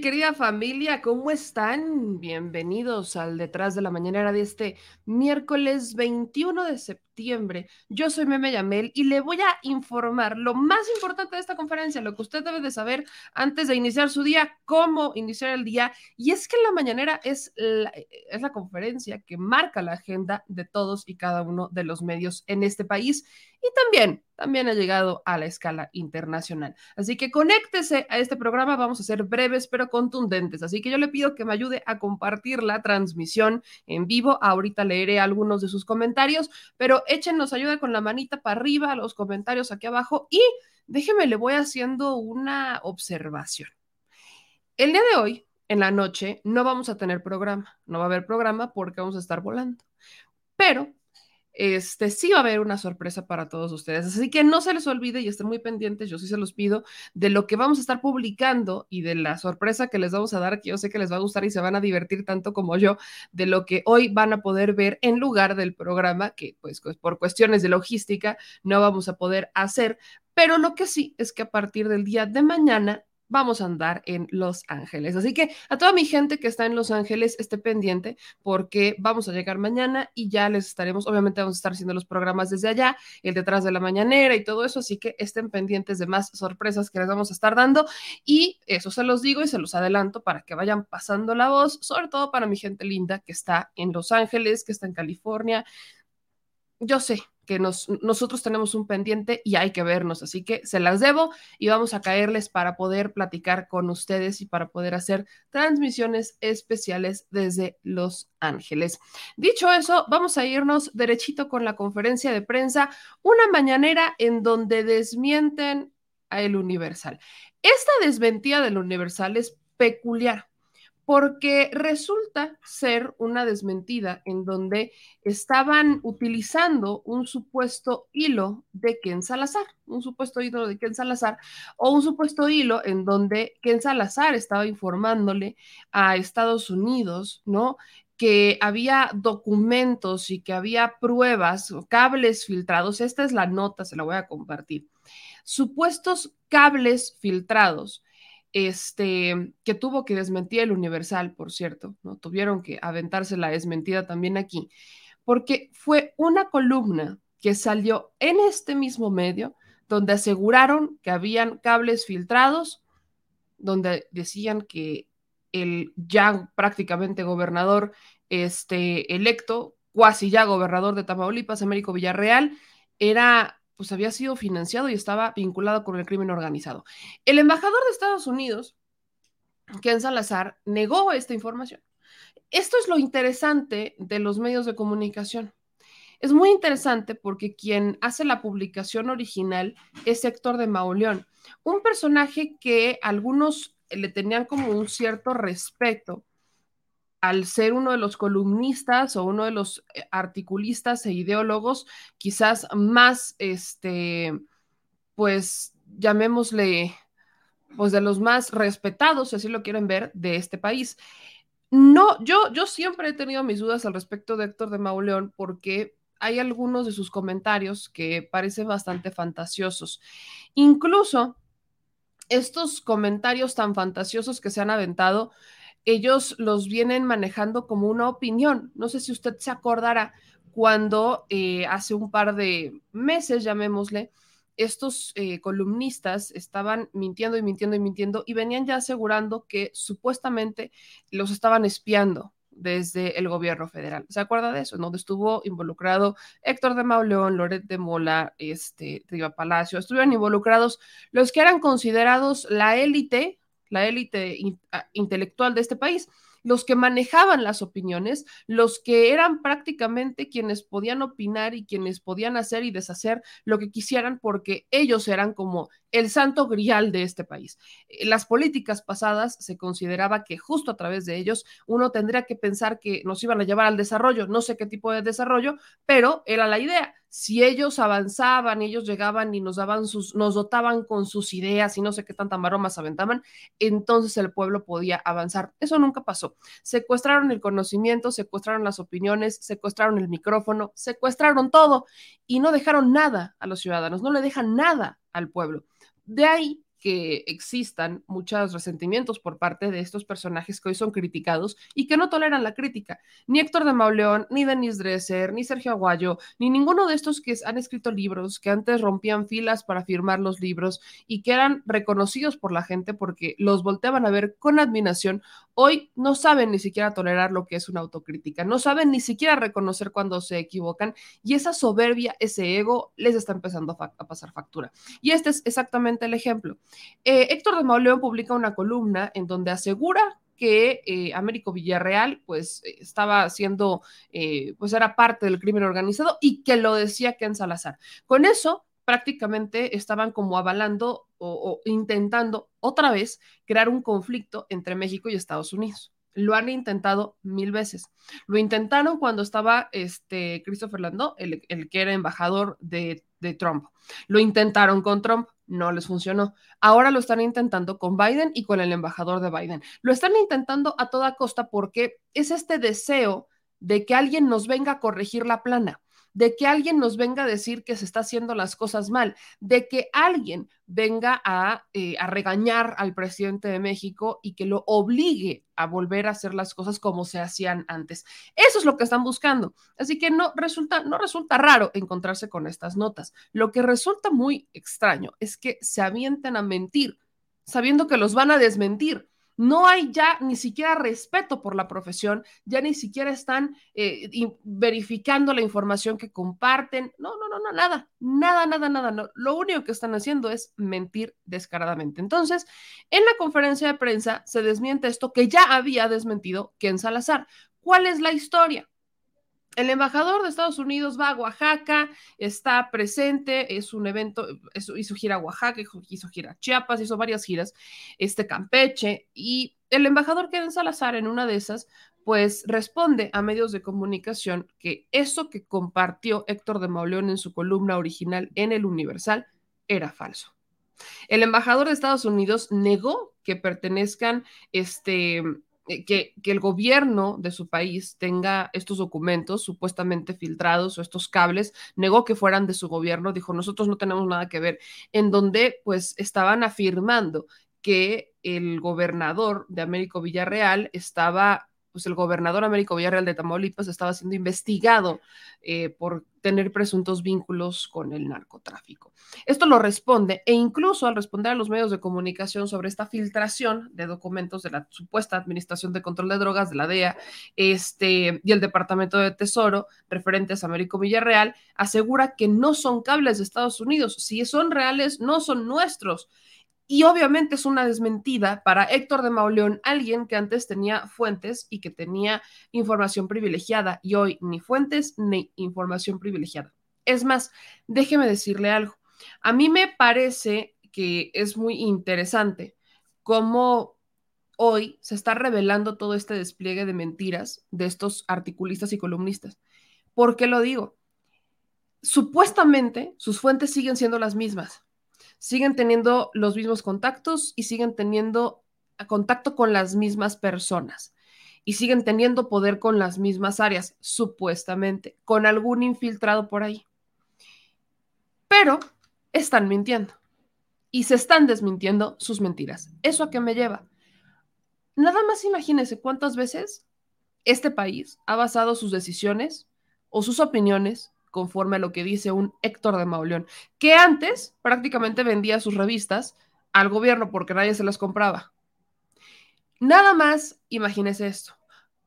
Querida familia, ¿cómo están? Bienvenidos al Detrás de la Mañanera de este miércoles 21 de septiembre. Yo soy Meme Yamel y le voy a informar lo más importante de esta conferencia, lo que usted debe de saber antes de iniciar su día, cómo iniciar el día. Y es que la mañanera es la, es la conferencia que marca la agenda de todos y cada uno de los medios en este país y también, también ha llegado a la escala internacional. Así que conéctese a este programa, vamos a ser breves pero contundentes. Así que yo le pido que me ayude a compartir la transmisión en vivo. Ahorita leeré algunos de sus comentarios, pero échenos ayuda con la manita para arriba, los comentarios aquí abajo y déjeme, le voy haciendo una observación. El día de hoy, en la noche, no vamos a tener programa, no va a haber programa porque vamos a estar volando. Pero este, sí va a haber una sorpresa para todos ustedes. Así que no se les olvide y estén muy pendientes, yo sí se los pido, de lo que vamos a estar publicando y de la sorpresa que les vamos a dar, que yo sé que les va a gustar y se van a divertir tanto como yo, de lo que hoy van a poder ver en lugar del programa, que pues, pues por cuestiones de logística no vamos a poder hacer. Pero lo que sí es que a partir del día de mañana vamos a andar en Los Ángeles. Así que a toda mi gente que está en Los Ángeles, esté pendiente porque vamos a llegar mañana y ya les estaremos, obviamente vamos a estar haciendo los programas desde allá, el detrás de la mañanera y todo eso, así que estén pendientes de más sorpresas que les vamos a estar dando y eso se los digo y se los adelanto para que vayan pasando la voz, sobre todo para mi gente linda que está en Los Ángeles, que está en California. Yo sé, que nosotros tenemos un pendiente y hay que vernos, así que se las debo y vamos a caerles para poder platicar con ustedes y para poder hacer transmisiones especiales desde Los Ángeles. Dicho eso, vamos a irnos derechito con la conferencia de prensa, una mañanera en donde desmienten a el Universal. Esta desmentida del Universal es peculiar porque resulta ser una desmentida en donde estaban utilizando un supuesto hilo de Ken Salazar, un supuesto hilo de Ken Salazar, o un supuesto hilo en donde Ken Salazar estaba informándole a Estados Unidos, ¿no? que había documentos y que había pruebas, cables filtrados. Esta es la nota, se la voy a compartir. Supuestos cables filtrados este, que tuvo que desmentir el Universal, por cierto, ¿no? Tuvieron que aventarse la desmentida también aquí, porque fue una columna que salió en este mismo medio, donde aseguraron que habían cables filtrados, donde decían que el ya prácticamente gobernador este, electo, cuasi ya gobernador de Tamaulipas, Américo Villarreal, era pues había sido financiado y estaba vinculado con el crimen organizado. El embajador de Estados Unidos, Ken Salazar, negó esta información. Esto es lo interesante de los medios de comunicación. Es muy interesante porque quien hace la publicación original es Héctor de Mauleón, un personaje que algunos le tenían como un cierto respeto al ser uno de los columnistas o uno de los eh, articulistas e ideólogos quizás más, este, pues llamémosle, pues de los más respetados, si así lo quieren ver, de este país. No, yo, yo siempre he tenido mis dudas al respecto de Héctor de Mauleón porque hay algunos de sus comentarios que parecen bastante fantasiosos. Incluso estos comentarios tan fantasiosos que se han aventado, ellos los vienen manejando como una opinión. No sé si usted se acordará cuando eh, hace un par de meses, llamémosle, estos eh, columnistas estaban mintiendo y mintiendo y mintiendo y venían ya asegurando que supuestamente los estaban espiando desde el gobierno federal. ¿Se acuerda de eso? Donde estuvo involucrado Héctor de Mauleón, Loret de Mola, este, Riva Palacio, estuvieron involucrados los que eran considerados la élite la élite intelectual de este país, los que manejaban las opiniones, los que eran prácticamente quienes podían opinar y quienes podían hacer y deshacer lo que quisieran porque ellos eran como el santo grial de este país. Eh, las políticas pasadas se consideraba que justo a través de ellos uno tendría que pensar que nos iban a llevar al desarrollo, no sé qué tipo de desarrollo, pero era la idea. Si ellos avanzaban, ellos llegaban y nos daban sus, nos dotaban con sus ideas y no sé qué tanta maromas aventaban, entonces el pueblo podía avanzar. Eso nunca pasó. Secuestraron el conocimiento, secuestraron las opiniones, secuestraron el micrófono, secuestraron todo y no dejaron nada a los ciudadanos, no le dejan nada al pueblo. De ahí que existan muchos resentimientos por parte de estos personajes que hoy son criticados y que no toleran la crítica. Ni Héctor de Mauleón, ni Denis Dresser, ni Sergio Aguayo, ni ninguno de estos que han escrito libros, que antes rompían filas para firmar los libros y que eran reconocidos por la gente porque los volteaban a ver con admiración, hoy no saben ni siquiera tolerar lo que es una autocrítica, no saben ni siquiera reconocer cuando se equivocan y esa soberbia, ese ego les está empezando a, a pasar factura. Y este es exactamente el ejemplo. Eh, Héctor de Mauleón publica una columna en donde asegura que eh, Américo Villarreal pues estaba haciendo, eh, pues era parte del crimen organizado y que lo decía Ken Salazar. Con eso prácticamente estaban como avalando o, intentando otra vez crear un conflicto entre México y Estados Unidos. Lo han intentado mil veces. Lo intentaron cuando estaba este Christopher Landau, el, que era embajador de Trump. Lo intentaron con Trump no les funcionó. Ahora lo están intentando con Biden y con el embajador de Biden. Lo están intentando a toda costa porque es este deseo de que alguien nos venga a corregir la plana de que alguien nos venga a decir que se está haciendo las cosas mal, de que alguien venga a, eh, a, regañar al presidente de México y que lo obligue a volver a hacer las cosas como se hacían antes. Eso es lo que están buscando. Así que no resulta, no resulta raro encontrarse con estas notas. Lo que resulta muy extraño es que se avienten a mentir sabiendo que los van a desmentir no hay ya ni siquiera respeto por la profesión, ya ni siquiera están eh, verificando la información que comparten. No, no, no, no, nada, nada, nada, nada. Lo único que están haciendo es mentir descaradamente. Entonces, en la conferencia de prensa se desmiente esto que ya había desmentido Ken Salazar. ¿Cuál es la historia? El embajador de Estados Unidos va a Oaxaca, está presente, es un evento, hizo gira a Oaxaca, hizo gira a Chiapas, hizo varias giras, este Campeche, y el embajador queda en Salazar en una de esas, pues responde a medios de comunicación que eso que compartió Héctor de Mauleón en su columna original en el Universal era falso. El embajador de Estados Unidos negó que pertenezcan este, eh, que, el gobierno de su país tenga estos documentos supuestamente filtrados o estos cables, negó que fueran de su gobierno, dijo, nosotros no tenemos nada que ver, en donde pues estaban afirmando que el gobernador de Américo Villarreal estaba pues el gobernador Américo Villarreal de Tamaulipas estaba siendo investigado eh, por tener presuntos vínculos con el narcotráfico. Esto lo responde e incluso al responder a los medios de comunicación sobre esta filtración de documentos de la supuesta Administración de Control de Drogas de la DEA este, y el Departamento de Tesoro referentes a Américo Villarreal, asegura que no son cables de Estados Unidos. Si son reales, no son nuestros. Y obviamente es una desmentida para Héctor de Mauleón, alguien que antes tenía fuentes y que tenía información privilegiada y hoy ni fuentes ni información privilegiada. Es más, déjeme decirle algo. A mí me parece que es muy interesante cómo hoy se está revelando todo este despliegue de mentiras de estos articulistas y columnistas. ¿Por qué lo digo? Supuestamente sus fuentes siguen siendo las mismas siguen teniendo los mismos contactos y siguen teniendo contacto con las mismas personas y siguen teniendo poder con las mismas áreas, supuestamente, con algún infiltrado por ahí. Pero están mintiendo y se están desmintiendo sus mentiras. ¿Eso a qué me lleva? Nada más imagínense cuántas veces este país ha basado sus decisiones o sus opiniones conforme a lo que dice un Héctor de Mauleón, que antes prácticamente vendía sus revistas al gobierno porque nadie se las compraba. Nada más, imagínese esto.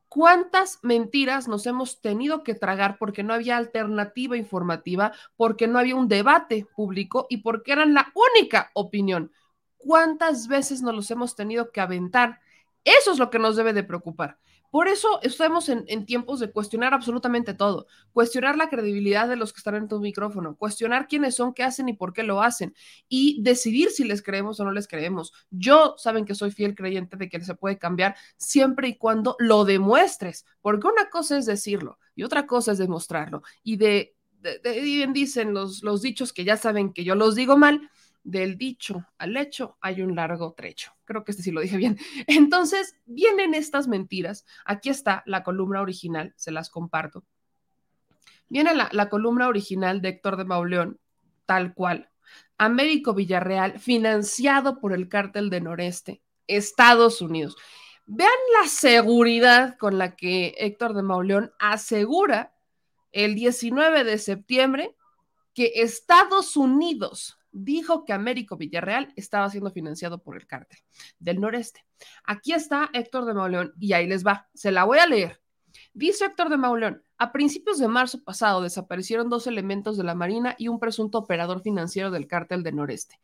¿Cuántas mentiras nos hemos tenido que tragar porque no había alternativa informativa, porque no había un debate público y porque eran la única opinión? ¿Cuántas veces nos los hemos tenido que aventar? Eso es lo que nos debe de preocupar Por eso estamos en, tiempos de cuestionar absolutamente todo, cuestionar la credibilidad de los que están en tu micrófono, cuestionar quiénes son, qué hacen y por qué lo hacen y decidir si les creemos o no les creemos. Yo saben que soy fiel creyente de que se puede cambiar siempre y cuando lo demuestres, porque una cosa es decirlo y otra cosa es demostrarlo. Y de, de, de bien dicen los, los dichos que ya saben que yo los digo mal, del dicho al hecho hay un largo trecho. Creo que este sí lo dije bien. Entonces, vienen estas mentiras. Aquí está la columna original, se las comparto. Viene la, la columna original de Héctor de Mauleón, tal cual. Américo Villarreal, financiado por el cártel de Noreste, Estados Unidos. Vean la seguridad con la que Héctor de Mauleón asegura el 19 de septiembre que Estados Unidos dijo que Américo Villarreal estaba siendo financiado por el cártel del noreste. Aquí está Héctor de Mauleón y ahí les va, se la voy a leer. Dice Héctor de Mauleón, a principios de marzo pasado desaparecieron dos elementos de la Marina y un presunto operador financiero del cártel del noreste,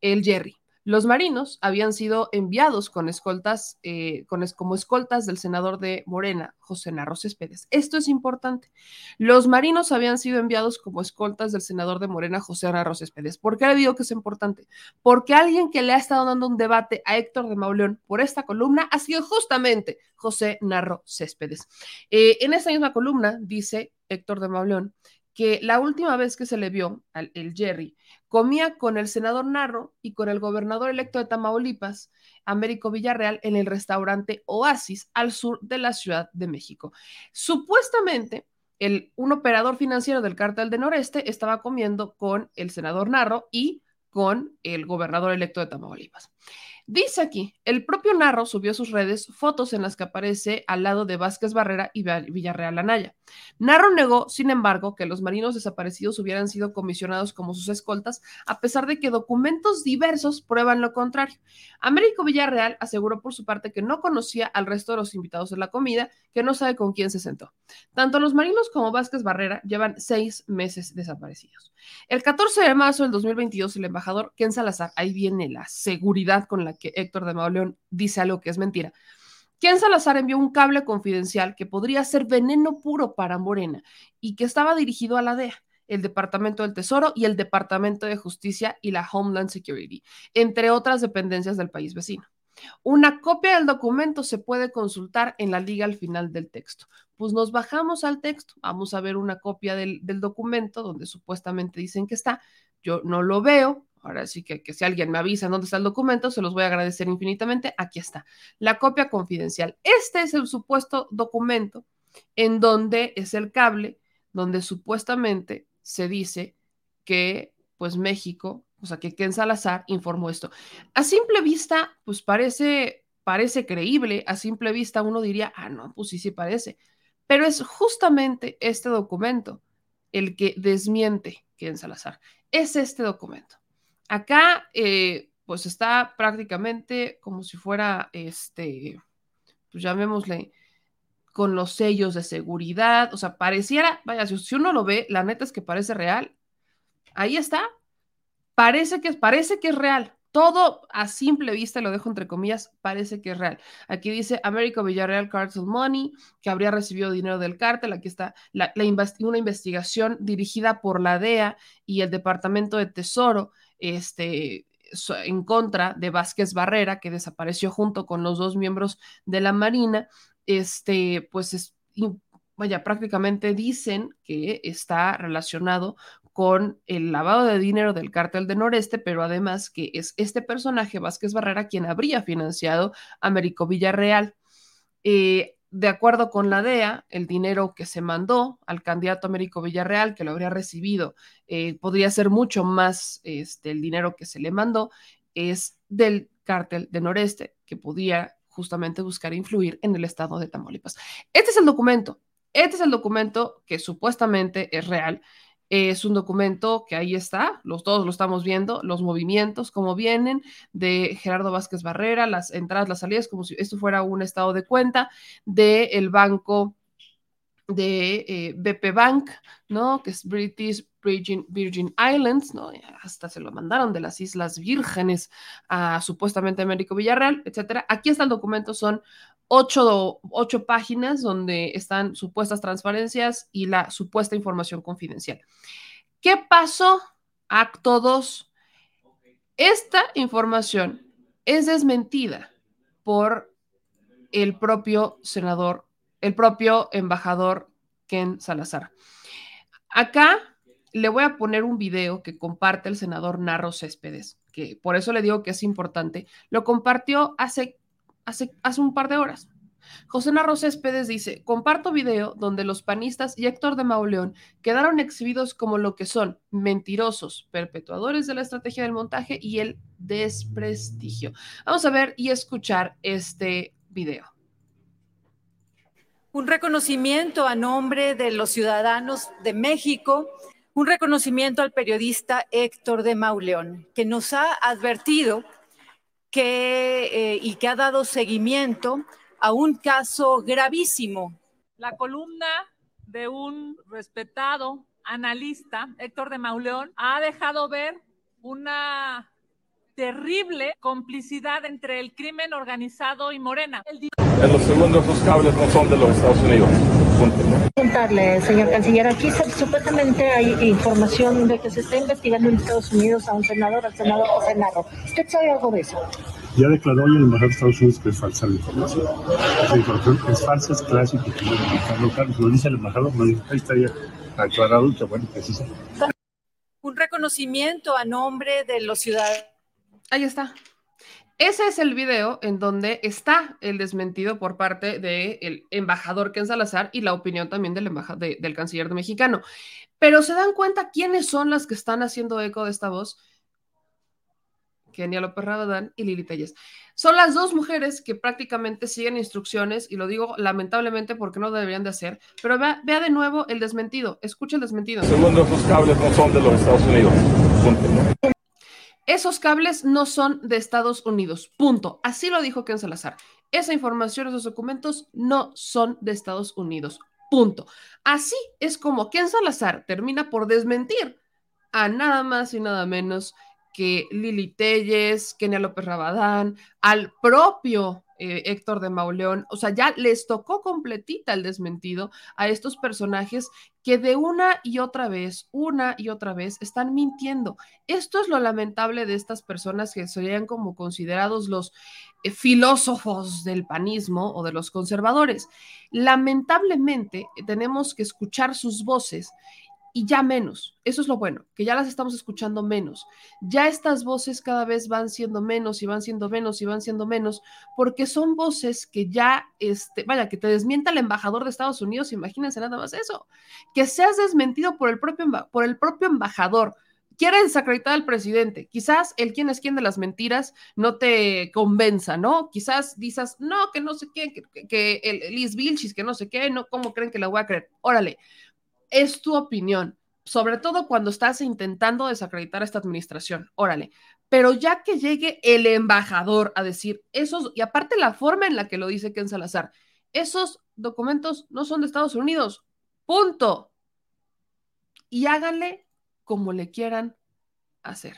el Jerry. Los marinos habían sido enviados con escoltas, eh, con como escoltas del senador de Morena, José Narro Céspedes. Esto es importante. Los marinos habían sido enviados como escoltas del senador de Morena, José Narro Céspedes. ¿Por qué le digo que es importante? Porque alguien que le ha estado dando un debate a Héctor de Mauleón por esta columna ha sido justamente José Narro Céspedes. Eh, en esta misma columna dice Héctor de Mauleón que la última vez que se le vio al el Jerry comía con el senador Narro y con el gobernador electo de Tamaulipas, Américo Villarreal, en el restaurante Oasis al sur de la Ciudad de México. Supuestamente, un operador financiero del cártel de Noreste estaba comiendo con el senador Narro y con el gobernador electo de Tamaulipas. Dice aquí, el propio Narro subió a sus redes fotos en las que aparece al lado de Vázquez Barrera y Villarreal Anaya. Narro negó, sin embargo, que los marinos desaparecidos hubieran sido comisionados como sus escoltas, a pesar de que documentos diversos prueban lo contrario. Américo Villarreal aseguró por su parte que no conocía al resto de los invitados en la comida, que no sabe con quién se sentó. Tanto los marinos como Vázquez Barrera llevan seis meses desaparecidos. El 14 de marzo del 2022, el embajador Ken Salazar, ahí viene la seguridad con la que Héctor de Mauleón dice algo que es mentira. Ken Salazar envió un cable confidencial que podría ser veneno puro para Morena y que estaba dirigido a la DEA, el Departamento del Tesoro y el Departamento de Justicia y la Homeland Security, entre otras dependencias del país vecino. Una copia del documento se puede consultar en la liga al final del texto. Pues nos bajamos al texto, vamos a ver una copia del, del documento donde supuestamente dicen que está. Yo no lo veo, Ahora sí que, que, si alguien me avisa dónde está el documento, se los voy a agradecer infinitamente. Aquí está, la copia confidencial. Este es el supuesto documento en donde es el cable, donde supuestamente se dice que pues México, o sea, que Ken Salazar informó esto. A simple vista, pues parece, parece creíble, a simple vista uno diría, ah, no, pues sí, sí parece. Pero es justamente este documento el que desmiente Ken Salazar. Es este documento. Acá, eh, pues está prácticamente como si fuera, este, pues llamémosle, con los sellos de seguridad, o sea, pareciera, vaya, si, uno lo ve, la neta es que parece real. Ahí está. Parece que, parece que es real. Todo a simple vista, lo dejo entre comillas, parece que es real. Aquí dice Américo Villarreal Cartel Money, que habría recibido dinero del cártel. Aquí está la, una investigación dirigida por la DEA y el Departamento de Tesoro este, en contra de Vázquez Barrera, que desapareció junto con los dos miembros de la Marina, este, pues es, vaya, prácticamente dicen que está relacionado con el lavado de dinero del cártel de Noreste, pero además que es este personaje, Vázquez Barrera, quien habría financiado a Américo Villarreal. Eh, de acuerdo con la DEA, el dinero que se mandó al candidato Américo Villarreal, que lo habría recibido, eh, podría ser mucho más este, el dinero que se le mandó, es del cártel de Noreste, que podía justamente buscar influir en el estado de Tamaulipas. Este es el documento, este es el documento que supuestamente es real es un documento que ahí está, los todos lo estamos viendo, los movimientos, como vienen de Gerardo Vázquez Barrera, las entradas, las salidas, como si esto fuera un estado de cuenta del banco de eh, BP Bank, ¿no? Que es British Virgin, Virgin, Islands, ¿no? Hasta se lo mandaron de las Islas Vírgenes a supuestamente Américo Villarreal, etcétera. Aquí está el documento, son ocho, ocho páginas donde están supuestas transparencias y la supuesta información confidencial. ¿Qué pasó? Acto 2. Esta información es desmentida por el propio senador, el propio embajador Ken Salazar. Acá le voy a poner un video que comparte el senador Narro Céspedes, que por eso le digo que es importante. Lo compartió hace hace, un par de horas. José Narro Céspedes dice, comparto video donde los panistas y Héctor de Mauleón quedaron exhibidos como lo que son, mentirosos, perpetuadores de la estrategia del montaje y el desprestigio. Vamos a ver y escuchar este video. Un reconocimiento a nombre de los ciudadanos de México, un reconocimiento al periodista Héctor de Mauleón, que nos ha advertido que, eh, y que ha dado seguimiento a un caso gravísimo. La columna de un respetado analista, Héctor de Mauleón, ha dejado ver una terrible complicidad entre el crimen organizado y Morena. En los segundos, los cables no son de los Estados Unidos. Preguntarle, señor canciller, aquí supuestamente hay información de que se está investigando en Estados Unidos a un senador, al senador José Narro. ¿Usted sabe algo de eso? Ya declaró hoy el embajador de Estados Unidos que es falsa la información. Esa información es falsa, es clásica, lo dice el embajador, no dice, ahí está ya aclarado que bueno, que sí Un reconocimiento a nombre de los ciudadanos. Ahí está. Ese es el video en donde está el desmentido por parte del embajador Ken Salazar y la opinión también del, del canciller de mexicano. Pero se dan cuenta quiénes son las que están haciendo eco de esta voz. Kenia López Rabadán y Lili Telles. Son las dos mujeres que prácticamente siguen instrucciones, y lo digo lamentablemente porque no deberían de hacer, pero vea, de nuevo el desmentido, escucha el desmentido. Segundo, esos cables no son de los Estados Unidos. Esos cables no son de Estados Unidos. Punto. Así lo dijo Ken Salazar. Esa información, esos documentos no son de Estados Unidos. Punto. Así es como Ken Salazar termina por desmentir a nada más y nada menos que Lili Telles, Kenia López Rabadán, al propio eh, Héctor de Mauleón, o sea, ya les tocó completita el desmentido a estos personajes que de una y otra vez, una y otra vez están mintiendo. Esto es lo lamentable de estas personas que serían como considerados los eh, filósofos del panismo o de los conservadores. Lamentablemente tenemos que escuchar sus voces y ya menos. Eso es lo bueno, que ya las estamos escuchando menos. Ya estas voces cada vez van siendo menos y van siendo menos y van siendo menos, porque son voces que ya, este, vaya, que te desmienta el embajador de Estados Unidos, imagínense nada más eso, que seas desmentido por el propio, por el propio embajador. Quiere desacreditar al presidente. Quizás el quién es quién de las mentiras no te convenza, ¿no? Quizás dices, no, que no sé qué, que, el Liz Vilchis, que no sé qué, no, ¿cómo creen que la voy a creer? Órale, es tu opinión, sobre todo cuando estás intentando desacreditar a esta administración. Órale, pero ya que llegue el embajador a decir esos, y aparte la forma en la que lo dice Ken Salazar, esos documentos no son de Estados Unidos, punto. Y háganle como le quieran hacer.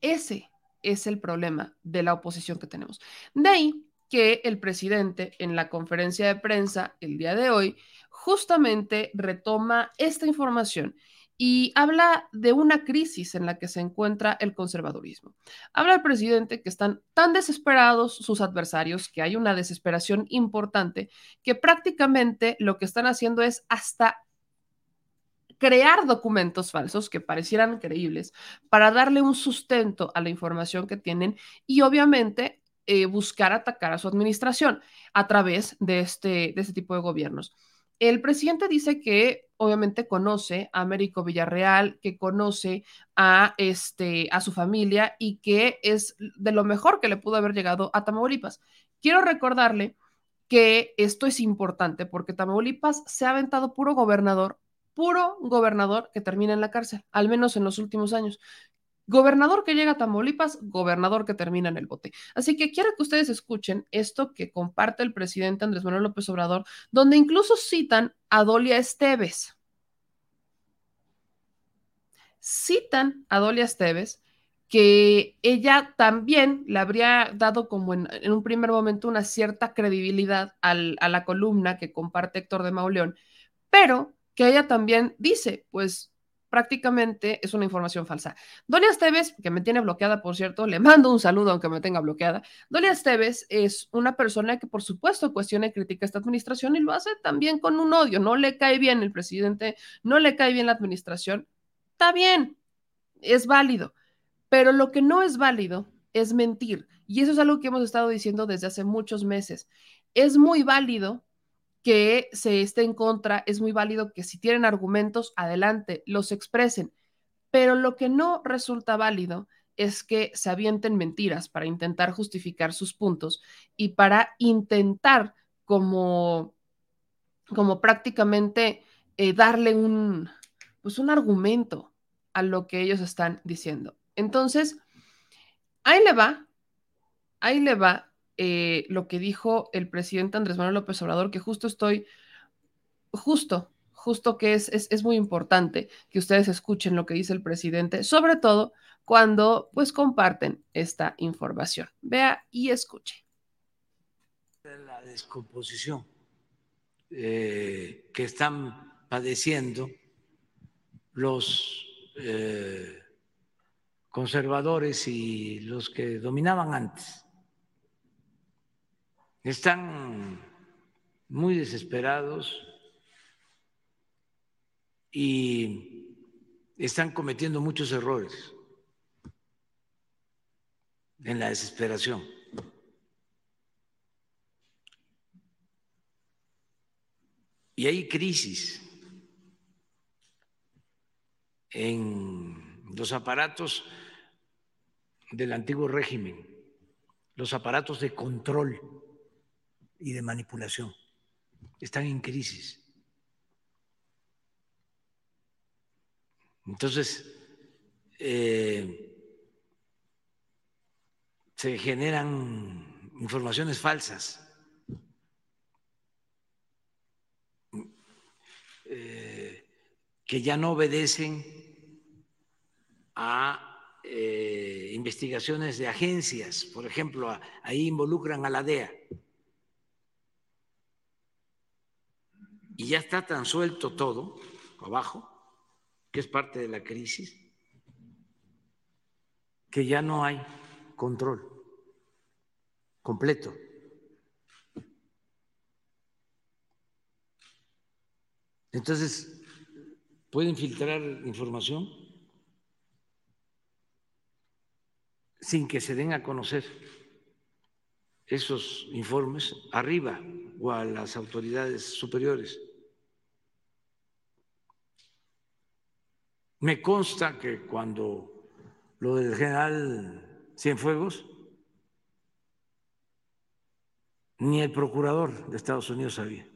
Ese es el problema de la oposición que tenemos. De ahí que el presidente en la conferencia de prensa el día de hoy justamente retoma esta información y habla de una crisis en la que se encuentra el conservadurismo. Habla el presidente que están tan desesperados sus adversarios, que hay una desesperación importante, que prácticamente lo que están haciendo es hasta crear documentos falsos que parecieran creíbles para darle un sustento a la información que tienen y obviamente eh, buscar atacar a su administración a través de este, de este tipo de gobiernos. El presidente dice que obviamente conoce a Américo Villarreal, que conoce a, este, a su familia y que es de lo mejor que le pudo haber llegado a Tamaulipas. Quiero recordarle que esto es importante porque Tamaulipas se ha aventado puro gobernador, puro gobernador que termina en la cárcel, al menos en los últimos años. Gobernador que llega a Tamaulipas, gobernador que termina en el bote. Así que quiero que ustedes escuchen esto que comparte el presidente Andrés Manuel López Obrador, donde incluso citan a Dolia Esteves. Citan a Dolia Esteves que ella también le habría dado como en, un primer momento una cierta credibilidad a la columna que comparte Héctor de Mauleón, pero que ella también dice, pues prácticamente es una información falsa. Doña Esteves, que me tiene bloqueada, por cierto, le mando un saludo aunque me tenga bloqueada. Doña Esteves es una persona que, por supuesto, cuestiona y critica esta administración y lo hace también con un odio. No le cae bien el presidente, no le cae bien la administración. Está bien, es válido, pero lo que no es válido es mentir. Y eso es algo que hemos estado diciendo desde hace muchos meses. Es muy válido que se esté en contra, es muy válido que si tienen argumentos, adelante, los expresen. Pero lo que no resulta válido es que se avienten mentiras para intentar justificar sus puntos y para intentar como, como prácticamente eh, darle un, pues un argumento a lo que ellos están diciendo. Entonces, ahí le va, ahí le va eh, lo que dijo el presidente Andrés Manuel López Obrador, que justo estoy, justo, justo que es, es, es, muy importante que ustedes escuchen lo que dice el presidente, sobre todo cuando pues comparten esta información. Vea y escuche. La descomposición eh, que están padeciendo los eh, conservadores y los que dominaban antes están muy desesperados y están cometiendo muchos errores en la desesperación. Y hay crisis en los aparatos del antiguo régimen, los aparatos de control y de manipulación. Están en crisis. Entonces, eh, se generan informaciones falsas. Eh, que ya no obedecen a eh, investigaciones de agencias, por ejemplo, ahí involucran a la DEA. Y ya está tan suelto todo abajo, que es parte de la crisis, que ya no hay control completo. Entonces, pueden filtrar información sin que se den a conocer esos informes arriba o a las autoridades superiores. Me consta que cuando lo del general Cienfuegos, ni el procurador de Estados Unidos sabía.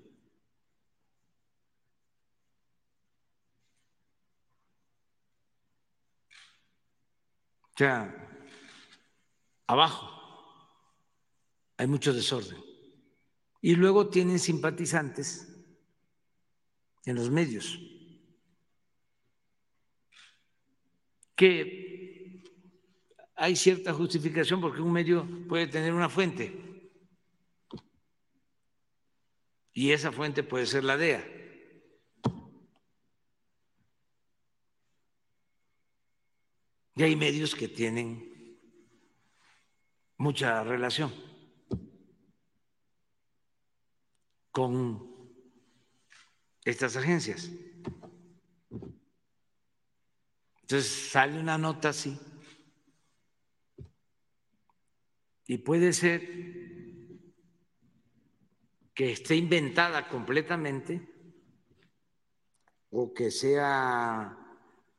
O sea, abajo hay mucho desorden. Y luego tienen simpatizantes en los medios que hay cierta justificación porque un medio puede tener una fuente y esa fuente puede ser la DEA. Y hay medios que tienen mucha relación con estas agencias. Entonces sale una nota así. Y puede ser que esté inventada completamente o que sea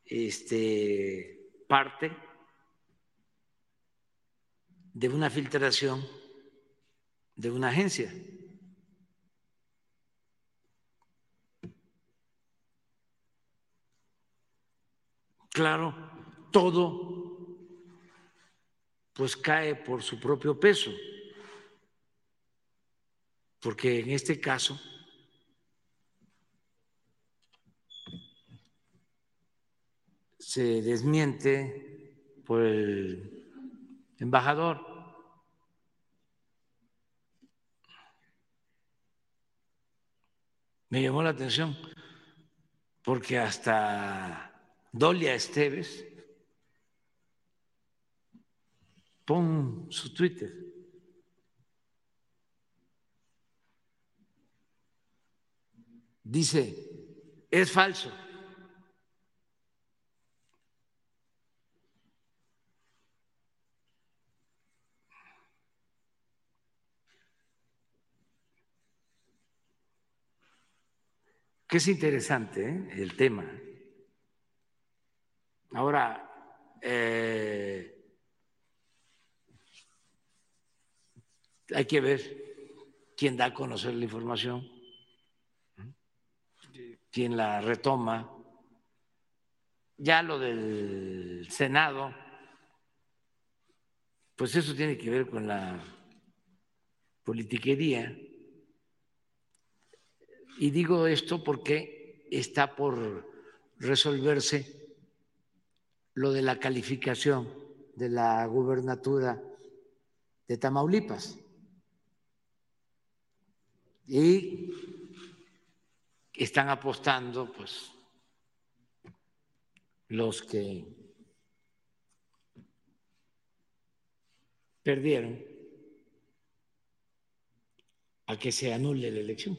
este, parte de una filtración de una agencia. Claro, todo pues cae por su propio peso, porque en este caso se desmiente por el embajador. Me llamó la atención porque hasta Dolia Esteves pon su Twitter. Dice, es falso. Que es interesante ¿eh? el tema. Ahora, eh, hay que ver quién da a conocer la información, quién la retoma. Ya lo del Senado, pues eso tiene que ver con la politiquería. Y digo esto porque está por resolverse lo de la calificación de la gubernatura de Tamaulipas. Y están apostando pues los que perdieron a que se anule la elección.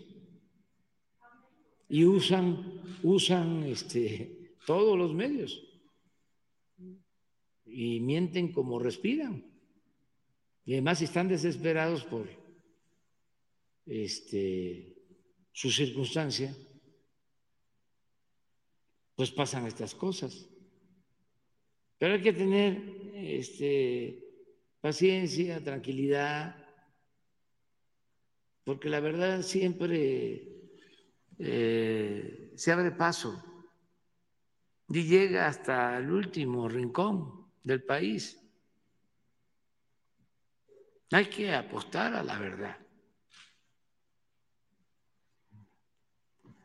Y usan usan este todos los medios y mienten como respiran y además están desesperados por este, su circunstancia, pues pasan estas cosas. Pero hay que tener este, paciencia, tranquilidad, porque la verdad siempre eh, se abre paso y llega hasta el último rincón del país. Hay que apostar a la verdad.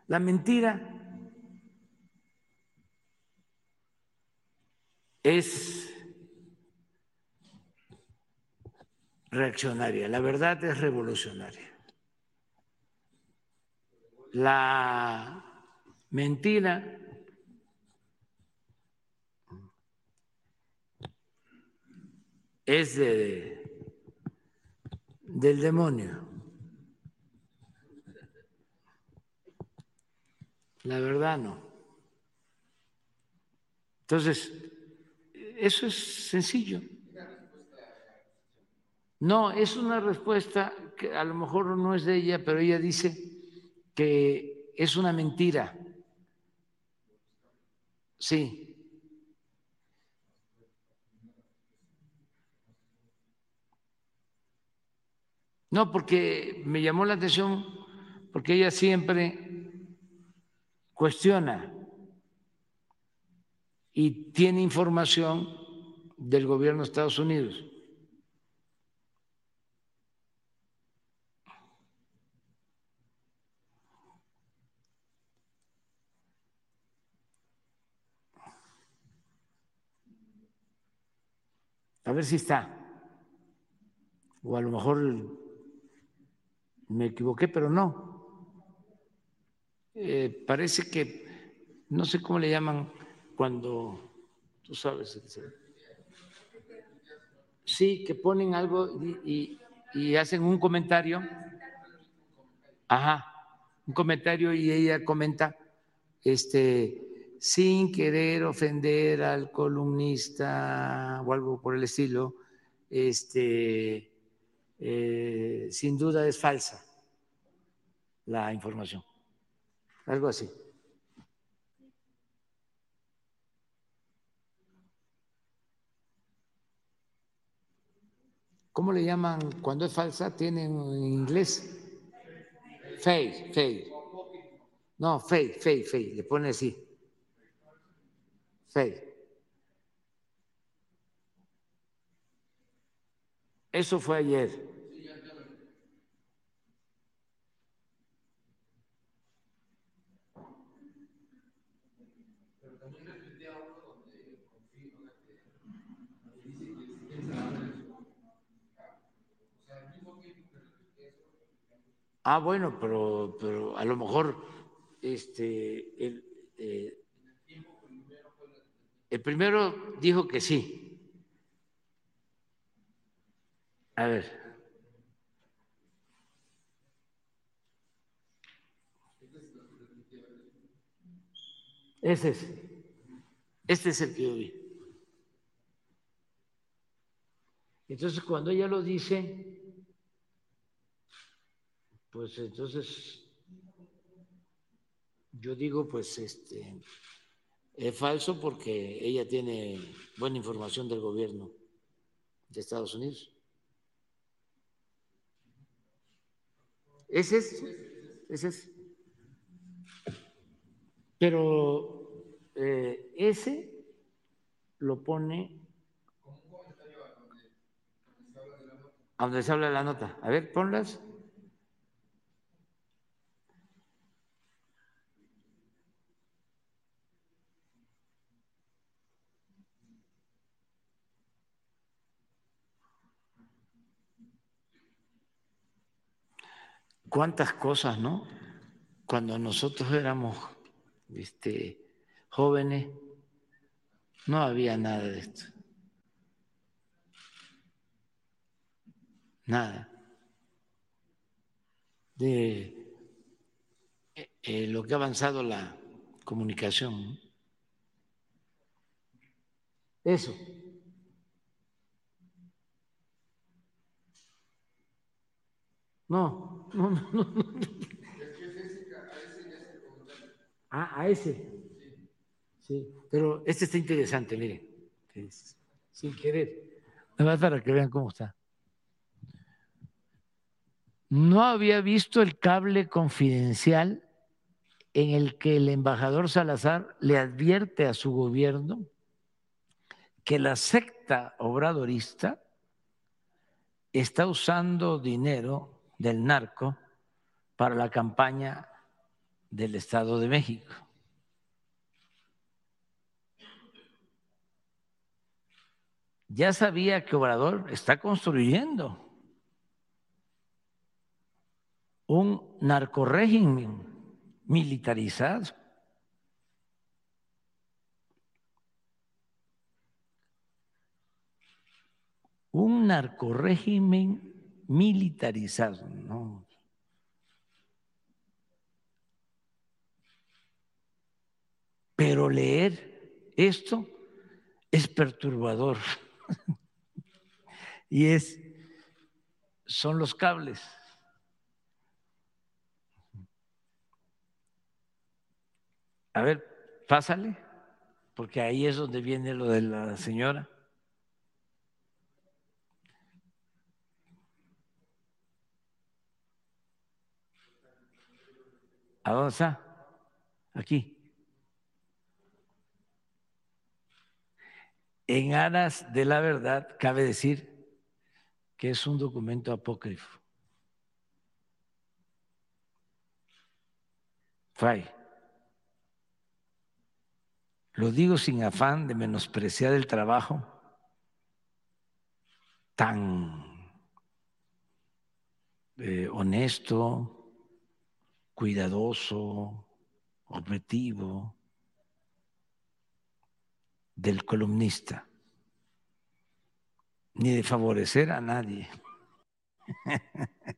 La mentira es reaccionaria, la verdad es revolucionaria. La mentira es de, del demonio. La verdad no. Entonces, eso es sencillo. No, es una respuesta que a lo mejor no es de ella, pero ella dice que es una mentira. Sí. No, porque me llamó la atención, porque ella siempre cuestiona y tiene información del gobierno de Estados Unidos. A ver si está. O a lo mejor me equivoqué, pero no. Eh, parece que, no sé cómo le llaman cuando, tú sabes, sí, que ponen algo y, y hacen un comentario, ajá, un comentario y ella comenta, este, sin querer ofender al columnista o algo por el estilo, este, eh, sin duda es falsa la información algo así. ¿Cómo le llaman cuando es falsa? Tienen en inglés. Fake, fake. No, fake, fake, fake. Le pone así. Fake. Eso fue ayer. Ah, bueno, pero, pero a lo mejor este, el, eh, el primero dijo que sí. A ver. Ese es. Este es el que yo vi. Entonces, cuando ella lo dice, pues entonces yo digo, pues este es falso porque ella tiene buena información del gobierno de Estados Unidos. Ese es, ese es. Pero eh, ese lo pone a donde se habla de la nota. A ver, ponlas. Cuántas cosas, ¿no? Cuando nosotros éramos este, jóvenes, no había nada de esto. Nada. De eh, eh, lo que ha avanzado la comunicación. Eso. No, no, no, no. Ah, a ese. Sí, pero este está interesante, mire. Sin querer. Nada más para que vean cómo está. No había visto el cable confidencial en el que el embajador Salazar le advierte a su gobierno que la secta obradorista está usando dinero del narco para la campaña del Estado de México. Ya sabía que Obrador está construyendo un narcorégimen militarizado. Un narcorégimen militarizado, ¿no? Pero leer esto es perturbador. y es, son los cables. A ver, pásale, porque ahí es donde viene lo de la señora. ¿A dónde está? Aquí. En aras de la verdad, cabe decir que es un documento apócrifo. Fay. Lo digo sin afán de menospreciar el trabajo tan eh, honesto, cuidadoso, objetivo del columnista, ni de favorecer a nadie.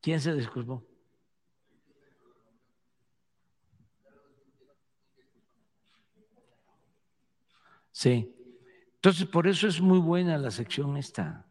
¿Quién se disculpó? Sí. Entonces, por eso es muy buena la sección esta.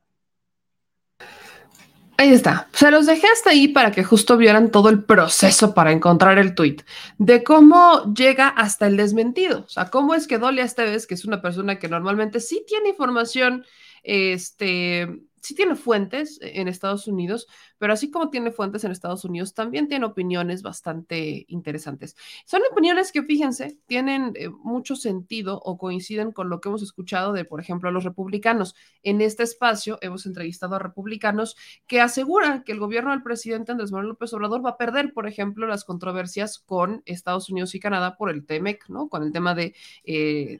Ahí está. Se los dejé hasta ahí para que justo vieran todo el proceso para encontrar el tweet de cómo llega hasta el desmentido. O sea, cómo es que Dolia Esteves, que es una persona que normalmente sí tiene información, este, sí tiene fuentes en Estados Unidos, pero así como tiene fuentes en Estados Unidos, también tiene opiniones bastante interesantes. Son opiniones que, fíjense, tienen eh, mucho sentido o coinciden con lo que hemos escuchado de, por ejemplo, los republicanos. En este espacio hemos entrevistado a republicanos que aseguran que el gobierno del presidente Andrés Manuel López Obrador va a perder, por ejemplo, las controversias con Estados Unidos y Canadá por el TEMEC, ¿no? Con el tema de, eh,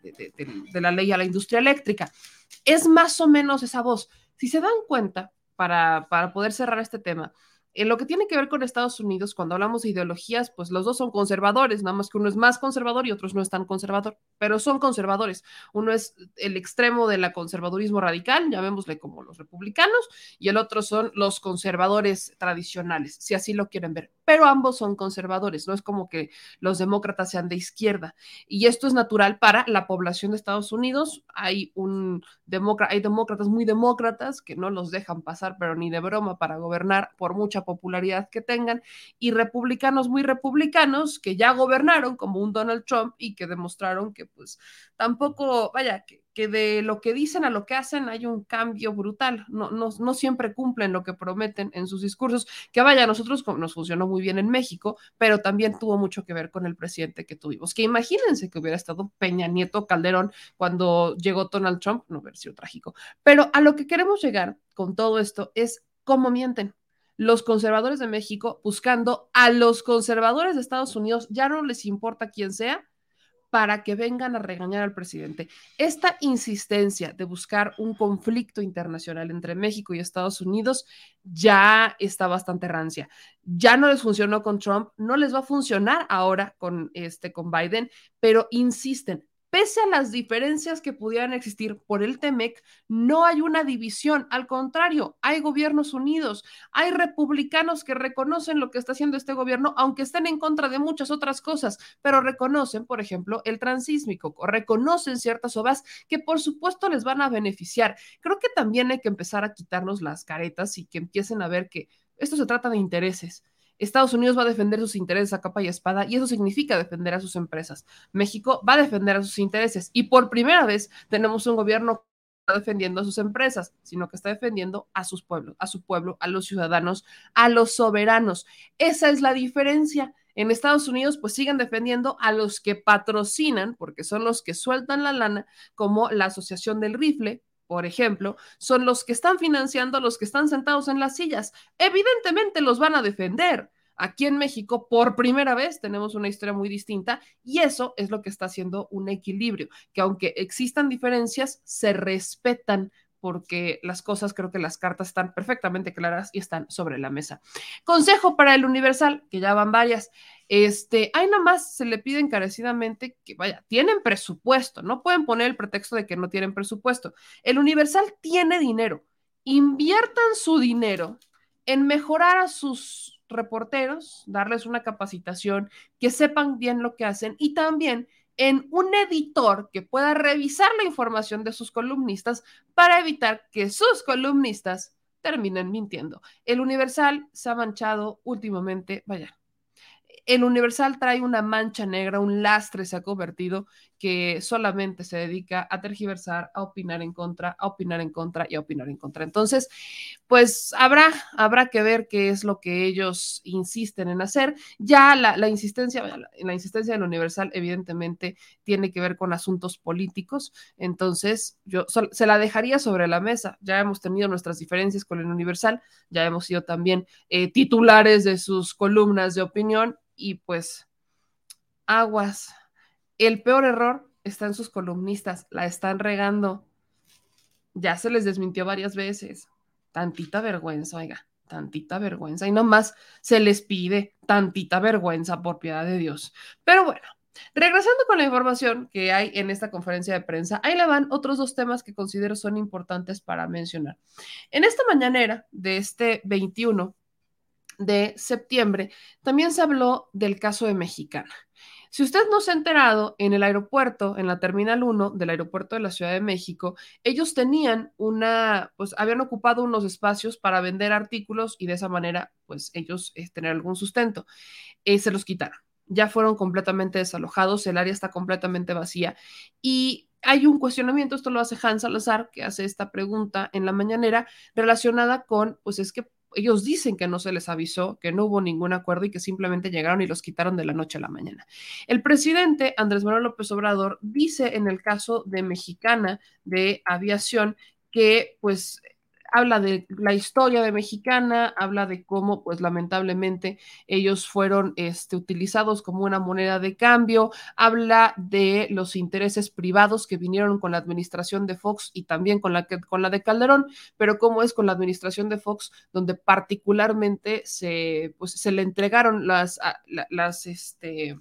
de la ley a la industria eléctrica. Es más o menos esa voz. Si se dan cuenta, para, para poder cerrar este tema, en lo que tiene que ver con Estados Unidos, cuando hablamos de ideologías, pues los dos son conservadores, nada más que uno es más conservador y otro no es tan conservador, pero son conservadores. Uno es el extremo del conservadurismo radical, llamémosle como los republicanos, y el otro son los conservadores tradicionales, si así lo quieren ver. Pero ambos son conservadores, no es como que los demócratas sean de izquierda. Y esto es natural para la población de Estados Unidos. Hay un hay demócratas muy demócratas que no los dejan pasar, pero ni de broma para gobernar por mucha popularidad que tengan, y republicanos muy republicanos que ya gobernaron como un Donald Trump y que demostraron que pues tampoco, vaya, que, que de lo que dicen a lo que hacen hay un cambio brutal, no, no, no siempre cumplen lo que prometen en sus discursos, que vaya, a nosotros nos funcionó muy bien en México, pero también tuvo mucho que ver con el presidente que tuvimos, que imagínense que hubiera estado Peña Nieto Calderón cuando llegó Donald Trump, no hubiera sido trágico, pero a lo que queremos llegar con todo esto es cómo mienten, los conservadores de México buscando a los conservadores de Estados Unidos, ya no les importa quién sea, para que vengan a regañar al presidente. Esta insistencia de buscar un conflicto internacional entre México y Estados Unidos ya está bastante rancia. Ya no les funcionó con Trump, no les va a funcionar ahora con este con Biden, pero insisten, Pese a las diferencias que pudieran existir por el TEMEC, no hay una división, al contrario, hay gobiernos unidos, hay republicanos que reconocen lo que está haciendo este gobierno, aunque estén en contra de muchas otras cosas, pero reconocen, por ejemplo, el transísmico, reconocen ciertas obras que por supuesto les van a beneficiar. Creo que también hay que empezar a quitarnos las caretas y que empiecen a ver que esto se trata de intereses Estados Unidos va a defender sus intereses a capa y espada y eso significa defender a sus empresas. México va a defender a sus intereses y por primera vez tenemos un gobierno que está defendiendo a sus empresas, sino que está defendiendo a sus pueblos, a su pueblo, a los ciudadanos, a los soberanos. Esa es la diferencia. En Estados Unidos, pues siguen defendiendo a los que patrocinan, porque son los que sueltan la lana, como la Asociación del Rifle, por ejemplo, son los que están financiando los que están sentados en las sillas. Evidentemente los van a defender. Aquí en México, por primera vez, tenemos una historia muy distinta y eso es lo que está haciendo un equilibrio, que aunque existan diferencias, se respetan porque las cosas, creo que las cartas están perfectamente claras y están sobre la mesa. Consejo para el Universal, que ya van varias. Este, ahí nada más se le pide encarecidamente que, vaya, tienen presupuesto, no pueden poner el pretexto de que no tienen presupuesto. El Universal tiene dinero, inviertan su dinero en mejorar a sus reporteros, darles una capacitación, que sepan bien lo que hacen y también en un editor que pueda revisar la información de sus columnistas para evitar que sus columnistas terminen mintiendo. El Universal se ha manchado últimamente, vaya, el Universal trae una mancha negra, un lastre se ha convertido que solamente se dedica a tergiversar, a opinar en contra, a opinar en contra y a opinar en contra. Entonces, pues habrá, habrá que ver qué es lo que ellos insisten en hacer. Ya la, insistencia, la, la insistencia del Universal evidentemente tiene que ver con asuntos políticos. Entonces, yo se la dejaría sobre la mesa. Ya hemos tenido nuestras diferencias con el Universal, ya hemos sido también eh, titulares de sus columnas de opinión y pues aguas. El peor error está en sus columnistas, la están regando. Ya se les desmintió varias veces. Tantita vergüenza, oiga, tantita vergüenza. Y nomás se les pide tantita vergüenza por piedad de Dios. Pero bueno, regresando con la información que hay en esta conferencia de prensa, ahí le van otros dos temas que considero son importantes para mencionar. En esta mañanera de este 21 de septiembre, también se habló del caso de Mexicana. Si usted no se ha enterado, en el aeropuerto, en la Terminal 1 del aeropuerto de la Ciudad de México, ellos tenían una, pues habían ocupado unos espacios para vender artículos y de esa manera, pues ellos eh, tener algún sustento. Eh, se los quitaron. Ya fueron completamente desalojados, el área está completamente vacía y hay un cuestionamiento, esto lo hace Hans Salazar, que hace esta pregunta en la mañanera relacionada con, pues es que ellos dicen que no se les avisó, que no hubo ningún acuerdo y que simplemente llegaron y los quitaron de la noche a la mañana. El presidente Andrés Manuel López Obrador dice en el caso de Mexicana de Aviación que pues habla de la historia de Mexicana, habla de cómo, pues lamentablemente, ellos fueron este, utilizados como una moneda de cambio, habla de los intereses privados que vinieron con la administración de Fox y también con la, con la de Calderón, pero cómo es con la administración de Fox, donde particularmente se, pues, se le entregaron las, las, este,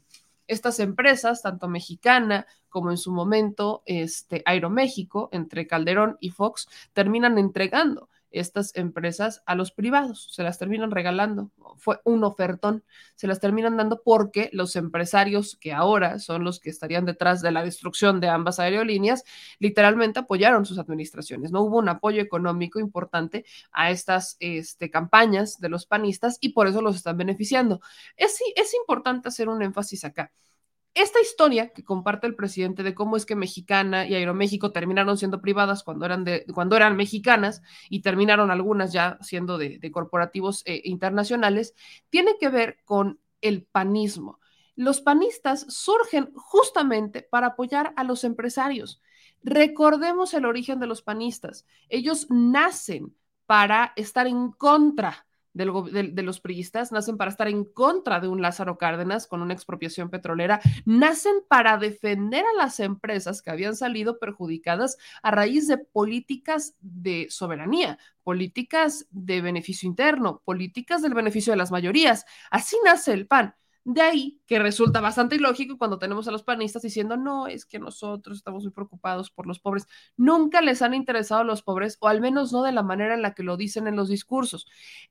estas empresas, tanto mexicana como en su momento este, Aeroméxico, entre Calderón y Fox, terminan entregando estas empresas a los privados, se las terminan regalando, fue un ofertón, se las terminan dando porque los empresarios que ahora son los que estarían detrás de la destrucción de ambas aerolíneas, literalmente apoyaron sus administraciones, no hubo un apoyo económico importante a estas este, campañas de los panistas y por eso los están beneficiando. Es, es importante hacer un énfasis acá esta historia que comparte el presidente de cómo es que Mexicana y Aeroméxico terminaron siendo privadas cuando eran, cuando eran mexicanas y terminaron algunas ya siendo de, corporativos eh, internacionales, tiene que ver con el panismo. Los panistas surgen justamente para apoyar a los empresarios. Recordemos el origen de los panistas. Ellos nacen para estar en contra de, los priistas, nacen para estar en contra de un Lázaro Cárdenas con una expropiación petrolera, nacen para defender a las empresas que habían salido perjudicadas a raíz de políticas de soberanía, políticas de beneficio interno, políticas del beneficio de las mayorías. Así nace el PAN. De ahí que resulta bastante ilógico cuando tenemos a los panistas diciendo, no, es que nosotros estamos muy preocupados por los pobres. Nunca les han interesado los pobres, o al menos no de la manera en la que lo dicen en los discursos.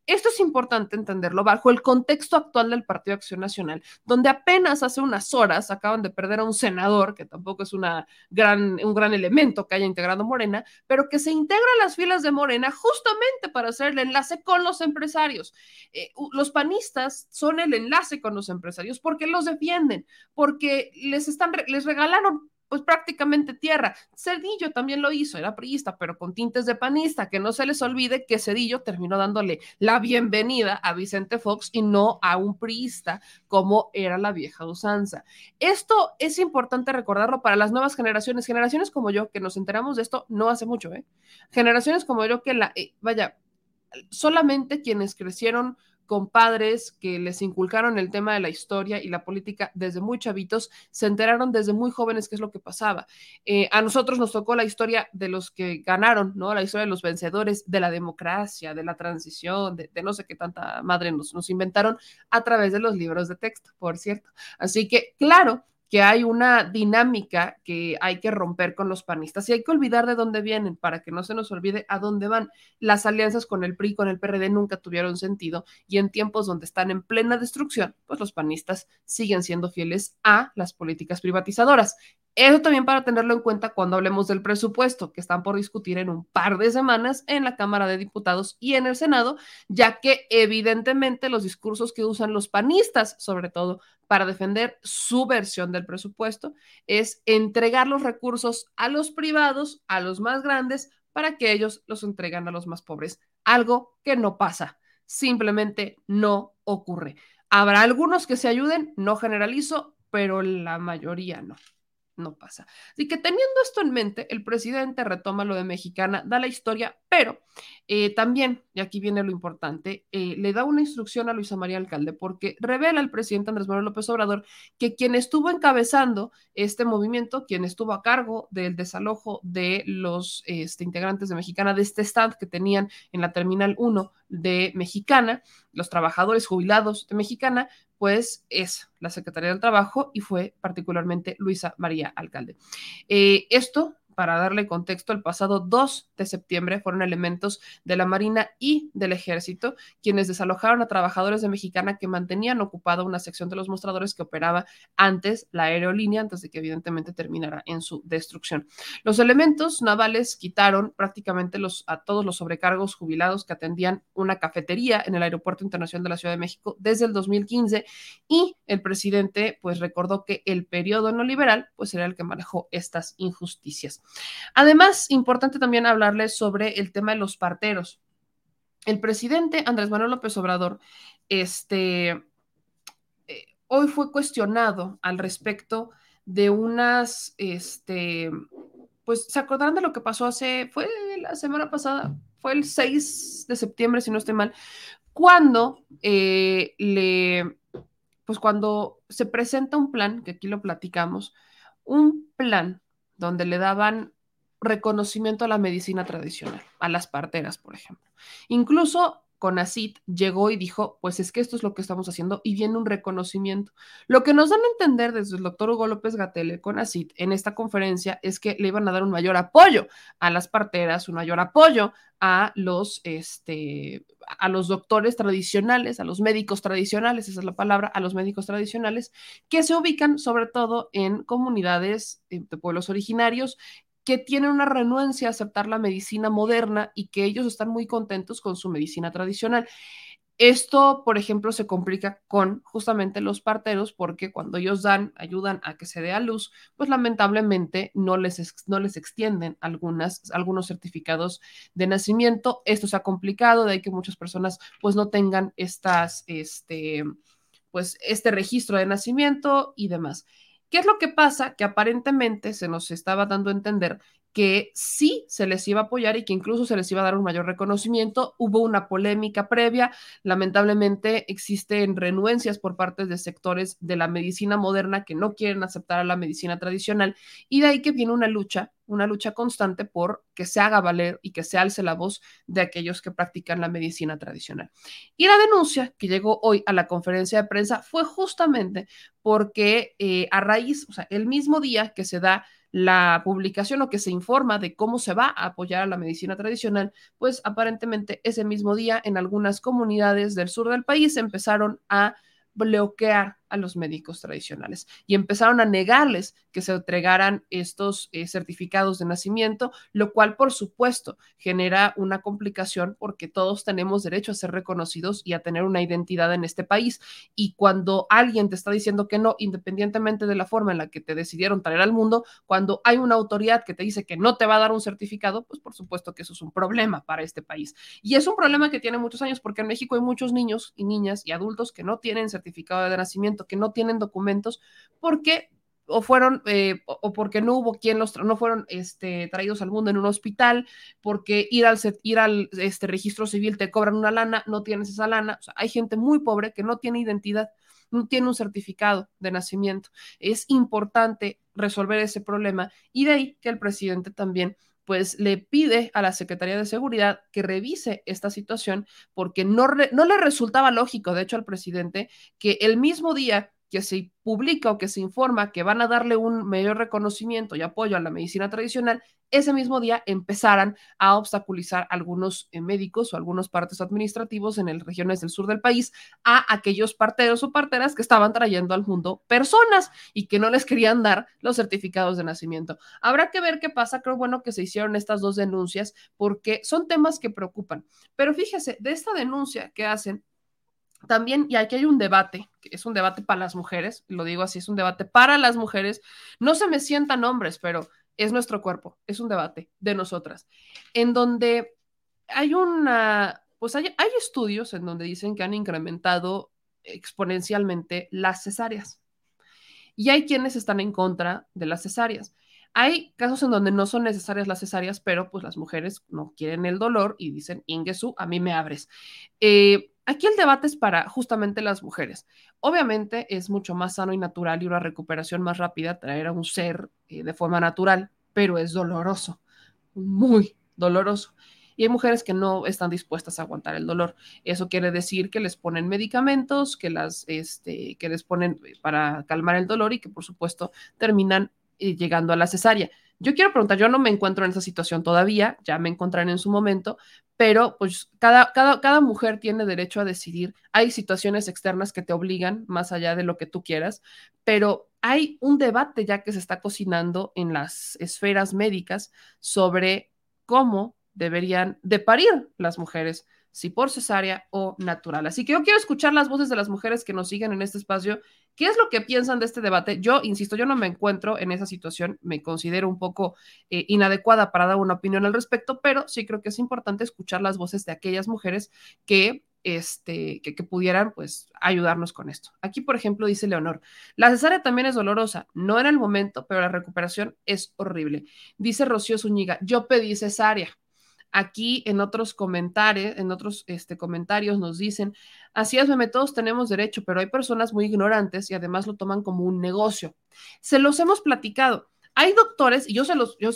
Esto es importante entenderlo bajo el contexto actual del Partido Acción Nacional, donde apenas hace unas horas acaban de perder a un senador, que tampoco es una gran, un gran elemento que haya integrado Morena, pero que se integra a las filas de Morena justamente para hacer el enlace con los empresarios. Eh, los panistas son el enlace con los empresarios porque los defienden, porque les están, les regalaron pues prácticamente tierra. Cedillo también lo hizo, era priista, pero con tintes de panista, que no se les olvide que Cedillo terminó dándole la bienvenida a Vicente Fox y no a un priista como era la vieja usanza. Esto es importante recordarlo para las nuevas generaciones, generaciones como yo, que nos enteramos de esto no hace mucho, ¿eh? Generaciones como yo que la, eh, vaya, solamente quienes crecieron con padres que les inculcaron el tema de la historia y la política desde muy chavitos, se enteraron desde muy jóvenes qué es lo que pasaba. Eh, a nosotros nos tocó la historia de los que ganaron, ¿no? La historia de los vencedores, de la democracia, de la transición, de, no sé qué tanta madre nos, nos inventaron a través de los libros de texto, por cierto. Así que, claro, que hay una dinámica que hay que romper con los panistas y hay que olvidar de dónde vienen para que no se nos olvide a dónde van. Las alianzas con el PRI, con el PRD nunca tuvieron sentido y en tiempos donde están en plena destrucción, pues los panistas siguen siendo fieles a las políticas privatizadoras. Eso también para tenerlo en cuenta cuando hablemos del presupuesto que están por discutir en un par de semanas en la Cámara de Diputados y en el Senado, ya que evidentemente los discursos que usan los panistas, sobre todo para defender su versión del presupuesto, es entregar los recursos a los privados, a los más grandes, para que ellos los entreguen a los más pobres. Algo que no pasa, simplemente no ocurre. Habrá algunos que se ayuden, no generalizo, pero la mayoría no no pasa. Así que teniendo esto en mente, el presidente retoma lo de mexicana, da la historia, pero eh, también, y aquí viene lo importante, eh, le da una instrucción a Luisa María Alcalde porque revela al presidente Andrés Manuel López Obrador que quien estuvo encabezando este movimiento, quien estuvo a cargo del desalojo de los este, integrantes de Mexicana, de este stand que tenían en la Terminal 1 de Mexicana, los trabajadores jubilados de Mexicana, pues es la Secretaría del Trabajo y fue particularmente Luisa María Alcalde. Eh, esto para darle contexto, el pasado 2 de septiembre fueron elementos de la Marina y del Ejército quienes desalojaron a trabajadores de Mexicana que mantenían ocupada una sección de los mostradores que operaba antes la aerolínea, antes de que evidentemente terminara en su destrucción. Los elementos navales quitaron prácticamente los, a todos los sobrecargos jubilados que atendían una cafetería en el Aeropuerto Internacional de la Ciudad de México desde el 2015 y el presidente pues recordó que el periodo no liberal pues era el que manejó estas injusticias. Además, importante también hablarles sobre el tema de los parteros. El presidente Andrés Manuel López Obrador, este, eh, hoy fue cuestionado al respecto de unas, este, pues se acordarán de lo que pasó hace, fue la semana pasada, fue el 6 de septiembre, si no estoy mal, cuando eh, le, pues cuando se presenta un plan, que aquí lo platicamos, un plan donde le daban reconocimiento a la medicina tradicional, a las parteras, por ejemplo. Incluso CONACIT llegó y dijo, pues es que esto es lo que estamos haciendo y viene un reconocimiento. Lo que nos dan a entender desde el doctor Hugo López Gatelle, CONACIT, en esta conferencia es que le iban a dar un mayor apoyo a las parteras, un mayor apoyo a los, este, a los doctores tradicionales, a los médicos tradicionales, esa es la palabra, a los médicos tradicionales, que se ubican sobre todo en comunidades eh, de pueblos originarios que tienen una renuencia a aceptar la medicina moderna y que ellos están muy contentos con su medicina tradicional. Esto, por ejemplo, se complica con justamente los parteros porque cuando ellos dan, ayudan a que se dé a luz, pues lamentablemente no les, no les extienden algunas, algunos certificados de nacimiento. Esto se ha complicado, de ahí que muchas personas pues no tengan estas, este, pues este registro de nacimiento y demás. ¿Qué es lo que pasa? Que aparentemente se nos estaba dando a entender que sí se les iba a apoyar y que incluso se les iba a dar un mayor reconocimiento. Hubo una polémica previa, lamentablemente existen renuencias por parte de sectores de la medicina moderna que no quieren aceptar a la medicina tradicional y de ahí que viene una lucha, una lucha constante por que se haga valer y que se alce la voz de aquellos que practican la medicina tradicional. Y la denuncia que llegó hoy a la conferencia de prensa fue justamente porque eh, a raíz, o sea, el mismo día que se da la publicación o que se informa de cómo se va a apoyar a la medicina tradicional, pues aparentemente ese mismo día en algunas comunidades del sur del país empezaron a bloquear a los médicos tradicionales y empezaron a negarles que se entregaran estos eh, certificados de nacimiento, lo cual por supuesto genera una complicación porque todos tenemos derecho a ser reconocidos y a tener una identidad en este país. Y cuando alguien te está diciendo que no, independientemente de la forma en la que te decidieron traer al mundo, cuando hay una autoridad que te dice que no te va a dar un certificado, pues por supuesto que eso es un problema para este país. Y es un problema que tiene muchos años porque en México hay muchos niños y niñas y adultos que no tienen certificado de nacimiento que no tienen documentos porque o fueron eh, o porque no hubo quien los no fueron este, traídos al mundo en un hospital porque ir al ir al este registro civil te cobran una lana no tienes esa lana. Hay gente muy pobre que no tiene identidad no tiene un certificado de nacimiento. Es importante resolver ese problema y de ahí que el presidente también pues le pide a la Secretaría de Seguridad que revise esta situación porque no, no le resultaba lógico, de hecho, al presidente que el mismo día que se publica o que se informa que van a darle un mayor reconocimiento y apoyo a la medicina tradicional, ese mismo día empezaran a obstaculizar algunos eh, médicos o algunos partes administrativos en las regiones del sur del país a aquellos parteros o parteras que estaban trayendo al mundo personas y que no les querían dar los certificados de nacimiento. Habrá que ver qué pasa. Creo bueno que se hicieron estas dos denuncias porque son temas que preocupan. Pero fíjese, de esta denuncia que hacen, también, y aquí hay un debate, que es un debate para las mujeres, lo digo así, es un debate para las mujeres. No se me sientan hombres, pero es nuestro cuerpo, es un debate de nosotras, en donde hay una, pues hay, hay estudios en donde dicen que han incrementado exponencialmente las cesáreas. Y hay quienes están en contra de las cesáreas. Hay casos en donde no son necesarias las cesáreas, pero pues las mujeres no quieren el dolor y dicen, Ingesu, a mí me abres. Eh, Aquí el debate es para justamente las mujeres. Obviamente es mucho más sano y natural y una recuperación más rápida traer a un ser eh, de forma natural, pero es doloroso, muy doloroso. Y hay mujeres que no están dispuestas a aguantar el dolor. Eso quiere decir que les ponen medicamentos, que, las, este, que les ponen para calmar el dolor y que por supuesto terminan eh, llegando a la cesárea. Yo quiero preguntar, yo no me encuentro en esa situación todavía, ya me encontraré en su momento, pero pues cada, cada, cada mujer tiene derecho a decidir. Hay situaciones externas que te obligan más allá de lo que tú quieras, pero hay un debate ya que se está cocinando en las esferas médicas sobre cómo deberían de parir las mujeres si por cesárea o natural. Así que yo quiero escuchar las voces de las mujeres que nos siguen en este espacio. ¿Qué es lo que piensan de este debate? Yo, insisto, yo no me encuentro en esa situación, me considero un poco eh, inadecuada para dar una opinión al respecto, pero sí creo que es importante escuchar las voces de aquellas mujeres que este, que, pudieran pues ayudarnos con esto. Aquí, por ejemplo, dice Leonor, la cesárea también es dolorosa, no en el momento, pero la recuperación es horrible. Dice Rocío Zúñiga, yo pedí cesárea. Aquí en otros comentarios, en otros este, comentarios nos dicen, así es, meme, todos tenemos derecho, pero hay personas muy ignorantes y además lo toman como un negocio. Se los hemos platicado. Hay doctores, y yo se los, yo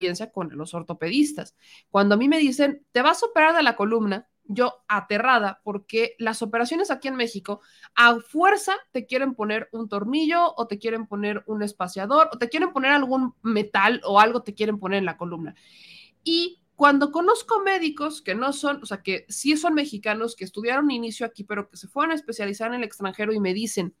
experiencia con los ortopedistas. Cuando a mí me dicen, te vas a operar de la columna, yo aterrada porque las operaciones aquí en México a fuerza te quieren poner un tornillo o te quieren poner un espaciador o te quieren poner algún metal o algo te quieren poner en la columna. Y cuando conozco médicos que no son, o sea, que sí son mexicanos, que estudiaron inicio aquí, pero que se fueron a especializar en el extranjero y me dicen,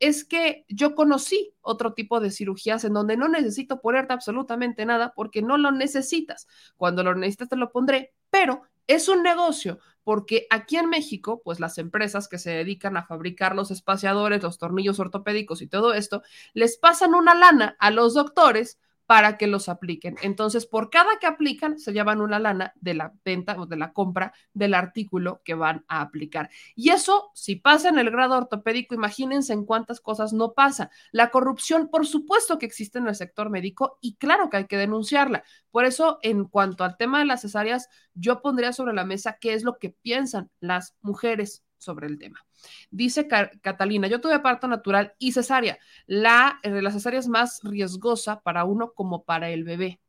es que yo conocí otro tipo de cirugías en donde no necesito ponerte absolutamente nada porque no lo necesitas. Cuando lo necesitas te lo pondré, pero es un negocio porque aquí en México, pues las empresas que se dedican a fabricar los espaciadores, los tornillos ortopédicos y todo esto, les pasan una lana a los doctores para que los apliquen. Entonces, por cada que aplican, se llevan una lana de la venta o de la compra del artículo que van a aplicar. Y eso, si pasa en el grado ortopédico, imagínense en cuántas cosas no pasa. La corrupción, por supuesto que existe en el sector médico y claro que hay que denunciarla. Por eso, en cuanto al tema de las cesáreas, yo pondría sobre la mesa qué es lo que piensan las mujeres sobre el tema. Dice Catalina, yo tuve parto natural y cesárea. La, eh, la cesárea es más riesgosa para uno como para el bebé.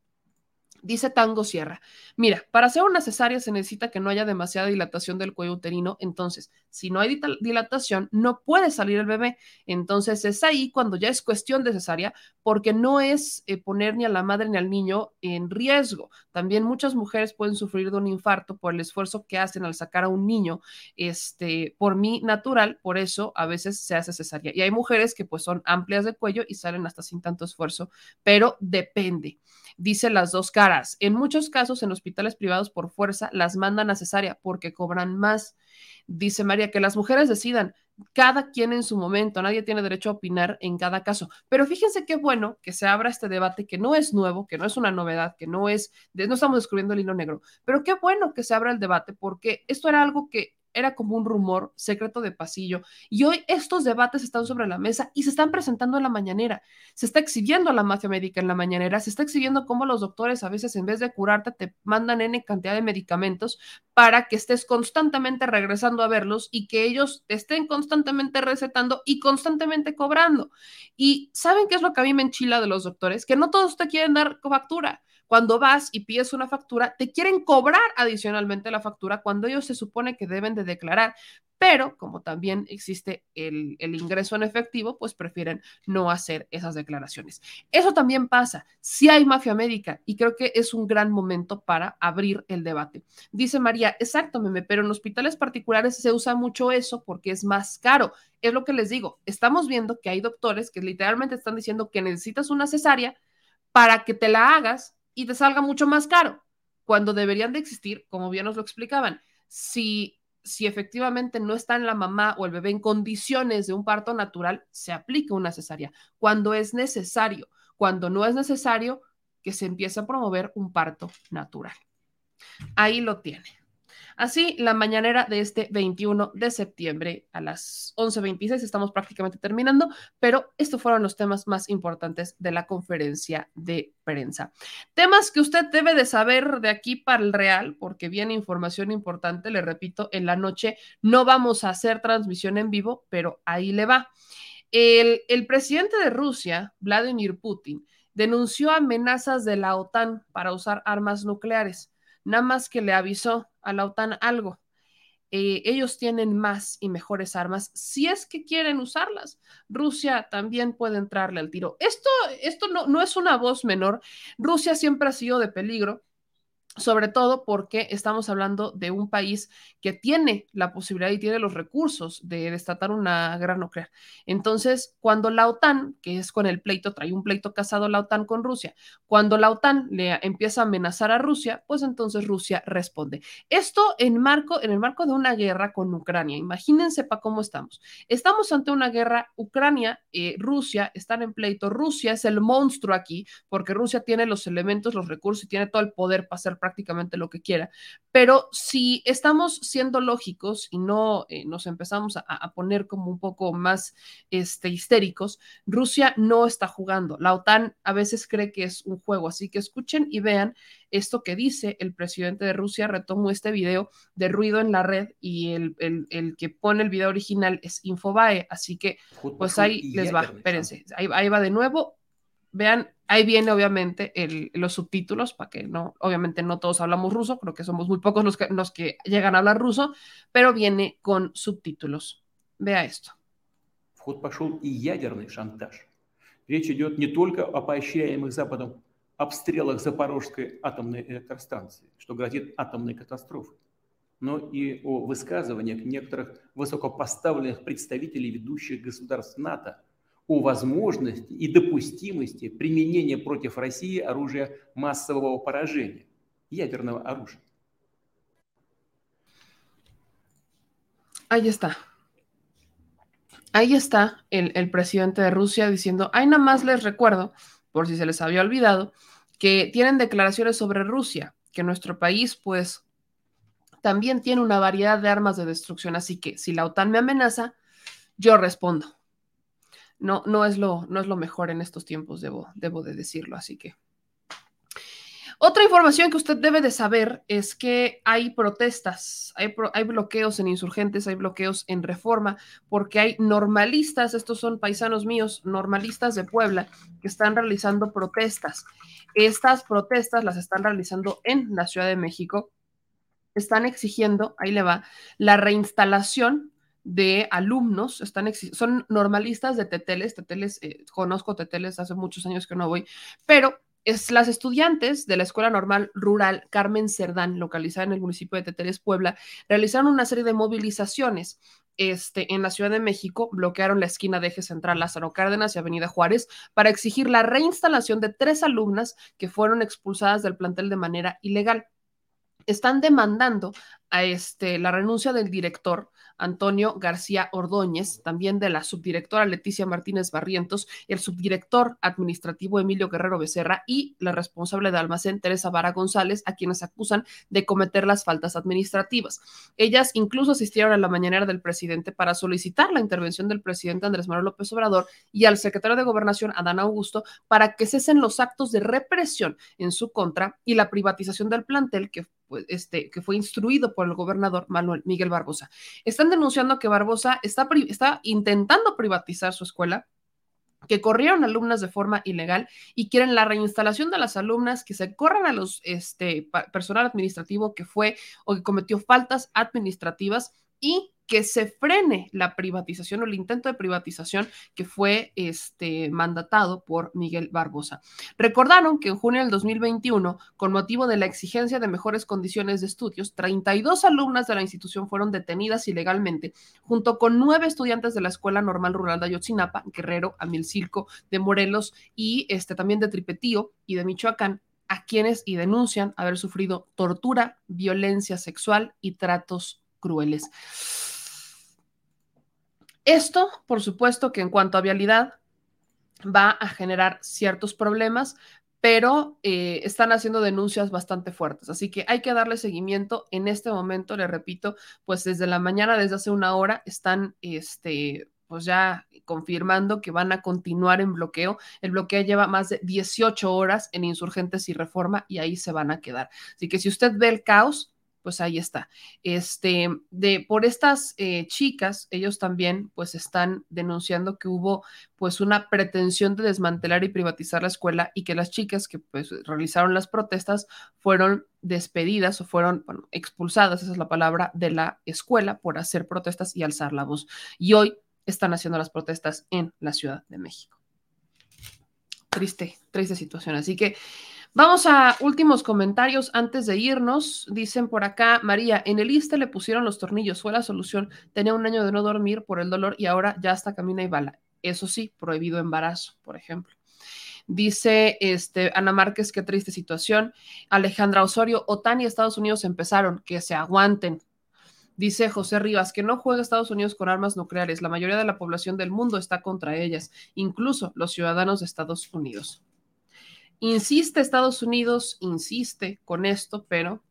Dice Tango Sierra, mira, para hacer una cesárea se necesita que no haya demasiada dilatación del cuello uterino, entonces, si no hay dilatación, no puede salir el bebé. Entonces es ahí cuando ya es cuestión de cesárea, porque no es eh, poner ni a la madre ni al niño en riesgo. También muchas mujeres pueden sufrir de un infarto por el esfuerzo que hacen al sacar a un niño, este, por mí natural, por eso a veces se hace cesárea. Y hay mujeres que pues son amplias de cuello y salen hasta sin tanto esfuerzo, pero depende. Dice las dos caras. En muchos casos, en hospitales privados por fuerza, las mandan a cesárea porque cobran más. Dice María, que las mujeres decidan, cada quien en su momento, nadie tiene derecho a opinar en cada caso. Pero fíjense qué bueno que se abra este debate que no es nuevo, que no es una novedad, que no es, no estamos descubriendo el hilo negro, pero qué bueno que se abra el debate porque esto era algo que era como un rumor secreto de pasillo. Y hoy estos debates están sobre la mesa y se están presentando en la mañanera. Se está exhibiendo la mafia médica en la mañanera, se está exhibiendo cómo los doctores a veces en vez de curarte te mandan N cantidad de medicamentos para que estés constantemente regresando a verlos y que ellos estén constantemente recetando y constantemente cobrando. Y ¿saben qué es lo que a mí me enchila de los doctores? Que no todos te quieren dar factura cuando vas y pides una factura, te quieren cobrar adicionalmente la factura cuando ellos se supone que deben de declarar, pero como también existe el, ingreso en efectivo, pues prefieren no hacer esas declaraciones. Eso también pasa. Si hay mafia médica y creo que es un gran momento para abrir el debate. Dice María, exacto, meme, pero en hospitales particulares se usa mucho eso porque es más caro. Es lo que les digo, estamos viendo que hay doctores que literalmente están diciendo que necesitas una cesárea para que te la hagas y te salga mucho más caro, cuando deberían de existir, como bien nos lo explicaban, si, si efectivamente no está en la mamá o el bebé en condiciones de un parto natural, se aplica una cesárea, cuando es necesario, cuando no es necesario, que se empiece a promover un parto natural. Ahí lo tiene. Así, la mañanera de este 21 de septiembre a las 11.26 estamos prácticamente terminando, pero estos fueron los temas más importantes de la conferencia de prensa. Temas que usted debe de saber de aquí para el real, porque viene información importante, le repito, en la noche no vamos a hacer transmisión en vivo, pero ahí le va. El, el presidente de Rusia, Vladimir Putin, denunció amenazas de la OTAN para usar armas nucleares nada más que le avisó a la OTAN algo. Eh, ellos tienen más y mejores armas si es que quieren usarlas. Rusia también puede entrarle al tiro. Esto, esto no, no es una voz menor. Rusia siempre ha sido de peligro sobre todo porque estamos hablando de un país que tiene la posibilidad y tiene los recursos de destatar una guerra nuclear. Entonces, cuando la OTAN, que es con el pleito, trae un pleito casado la OTAN con Rusia, cuando la OTAN le empieza a amenazar a Rusia, pues entonces Rusia responde. Esto en, marco, en el marco de una guerra con Ucrania. Imagínense para cómo estamos. Estamos ante una guerra, Ucrania, eh, Rusia están en pleito. Rusia es el monstruo aquí porque Rusia tiene los elementos, los recursos y tiene todo el poder para hacer prácticamente lo que quiera. Pero si estamos siendo lógicos y no eh, nos empezamos a, a, poner como un poco más este, histéricos, Rusia no está jugando. La OTAN a veces cree que es un juego, así que escuchen y vean esto que dice el presidente de Rusia. Retomo este video de ruido en la red y el, el, el que pone el video original es Infobae, así que pues ahí les va, espérense, ahí, ahí va de nuevo. Vean, ahí viene obviamente el, los subtítulos, para que no, obviamente no todos hablamos ruso, creo que somos muy pocos los que, los que llegan a hablar ruso, pero viene con subtítulos. Vea esto. В пошел и ядерный шантаж. Речь идет не только о поощряемых Западом обстрелах Запорожской атомной электростанции, что грозит атомной катастрофой, но и о высказываниях некоторых высокопоставленных представителей ведущих государств НАТО о возможности и допустимости применения против России оружия массового поражения, ядерного оружия. Ahí está. Ahí está el, el, presidente de Rusia diciendo, ahí nada más les recuerdo, por si se les había olvidado, que tienen declaraciones sobre Rusia, que nuestro país pues también tiene una variedad de armas de destrucción, así que si la OTAN me amenaza, yo respondo. No, no, es, lo, no es lo mejor en estos tiempos, debo, debo de decirlo, así que otra información que usted debe de saber es que hay protestas, hay, hay, bloqueos en insurgentes, hay bloqueos en reforma, porque hay normalistas, estos son paisanos míos, normalistas de Puebla, que están realizando protestas. Estas protestas las están realizando en la Ciudad de México. Están exigiendo, ahí le va, la reinstalación de alumnos, están son normalistas de Teteles, Teteles, eh, conozco Teteles, hace muchos años que no voy, pero es las estudiantes de la Escuela Normal Rural Carmen Cerdán, localizada en el municipio de Teteles, Puebla, realizaron una serie de movilizaciones este, en la Ciudad de México, bloquearon la esquina de Eje Central Lázaro Cárdenas y Avenida Juárez para exigir la reinstalación de tres alumnas que fueron expulsadas del plantel de manera ilegal. Están demandando a este, la renuncia del director Antonio García Ordóñez, también de la subdirectora Leticia Martínez Barrientos, el subdirector administrativo Emilio Guerrero Becerra y la responsable de almacén Teresa Vara González, a quienes acusan de cometer las faltas administrativas. Ellas incluso asistieron a la mañanera del presidente para solicitar la intervención del presidente Andrés Manuel López Obrador y al secretario de Gobernación, Adán Augusto, para que cesen los actos de represión en su contra y la privatización del plantel que, pues, este, que fue instruido por el gobernador Manuel Miguel Barbosa. Están denunciando que Barbosa está, está intentando privatizar su escuela, que corrieron alumnas de forma ilegal y quieren la reinstalación de las alumnas, que se corran a los este, personal administrativo que fue o que cometió faltas administrativas y que se frene la privatización o el intento de privatización que fue este, mandatado por Miguel Barbosa. Recordaron que en junio del 2021, con motivo de la exigencia de mejores condiciones de estudios, 32 alumnas de la institución fueron detenidas ilegalmente, junto con nueve estudiantes de la Escuela Normal Rural de Ayotzinapa, Guerrero, Amilcilco, de Morelos y este, también de Tripetío y de Michoacán, a quienes y denuncian haber sufrido tortura, violencia sexual y tratos crueles. Esto, por supuesto, que en cuanto a vialidad va a generar ciertos problemas, pero eh, están haciendo denuncias bastante fuertes. Así que hay que darle seguimiento. En este momento, le repito, pues desde la mañana, desde hace una hora, están este, pues ya confirmando que van a continuar en bloqueo. El bloqueo lleva más de 18 horas en insurgentes y reforma y ahí se van a quedar. Así que si usted ve el caos, pues ahí está. Este, de, por estas eh, chicas, ellos también pues están denunciando que hubo pues una pretensión de desmantelar y privatizar la escuela y que las chicas que pues realizaron las protestas fueron despedidas o fueron expulsadas, esa es la palabra, de la escuela por hacer protestas y alzar la voz. Y hoy están haciendo las protestas en la Ciudad de México. Triste, triste situación. Así que Vamos a últimos comentarios antes de irnos. Dicen por acá, María, en el ISTE le pusieron los tornillos, fue la solución. Tenía un año de no dormir por el dolor y ahora ya hasta camina y bala. Eso sí, prohibido embarazo, por ejemplo. Dice este, Ana Márquez, qué triste situación. Alejandra Osorio, OTAN y Estados Unidos empezaron, que se aguanten. Dice José Rivas, que no juega Estados Unidos con armas nucleares. La mayoría de la población del mundo está contra ellas, incluso los ciudadanos de Estados Unidos. Insiste Estados Unidos, insiste con esto, pero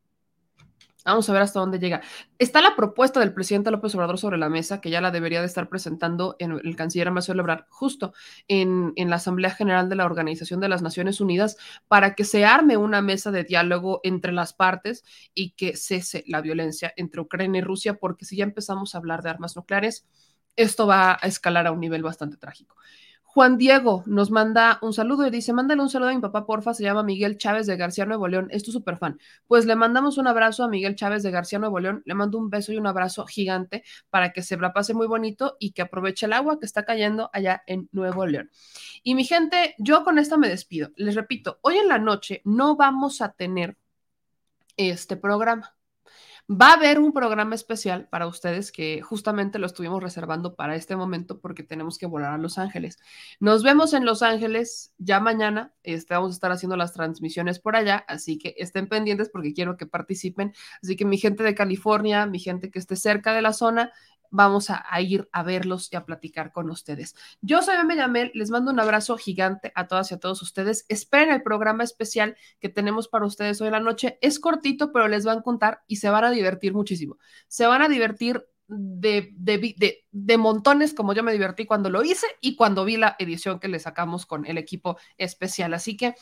Vamos a ver hasta dónde llega. Está la propuesta del presidente López Obrador sobre la mesa, que ya la debería de estar presentando en el canciller Marcelo Ebrard, justo en, en, la Asamblea General de la Organización de las Naciones Unidas, para que se arme una mesa de diálogo entre las partes y que cese la violencia entre Ucrania y Rusia, porque si ya empezamos a hablar de armas nucleares, esto va a escalar a un nivel bastante trágico. Juan Diego nos manda un saludo y dice, mándale un saludo a mi papá, porfa, se llama Miguel Chávez de García Nuevo León, es tu super fan. Pues le mandamos un abrazo a Miguel Chávez de García Nuevo León, le mando un beso y un abrazo gigante para que se la pase muy bonito y que aproveche el agua que está cayendo allá en Nuevo León. Y mi gente, yo con esta me despido. Les repito, hoy en la noche no vamos a tener este programa. Va a haber un programa especial para ustedes que justamente lo estuvimos reservando para este momento porque tenemos que volar a Los Ángeles. Nos vemos en Los Ángeles ya mañana. Este, vamos a estar haciendo las transmisiones por allá, así que estén pendientes porque quiero que participen. Así que mi gente de California, mi gente que esté cerca de la zona, vamos a, ir a verlos y a platicar con ustedes. Yo soy Meme les mando un abrazo gigante a todas y a todos ustedes. Esperen el programa especial que tenemos para ustedes hoy en la noche. Es cortito, pero les van a contar y se van a divertir muchísimo. Se van a divertir de, de, de, de, montones como yo me divertí cuando lo hice y cuando vi la edición que le sacamos con el equipo especial. Así que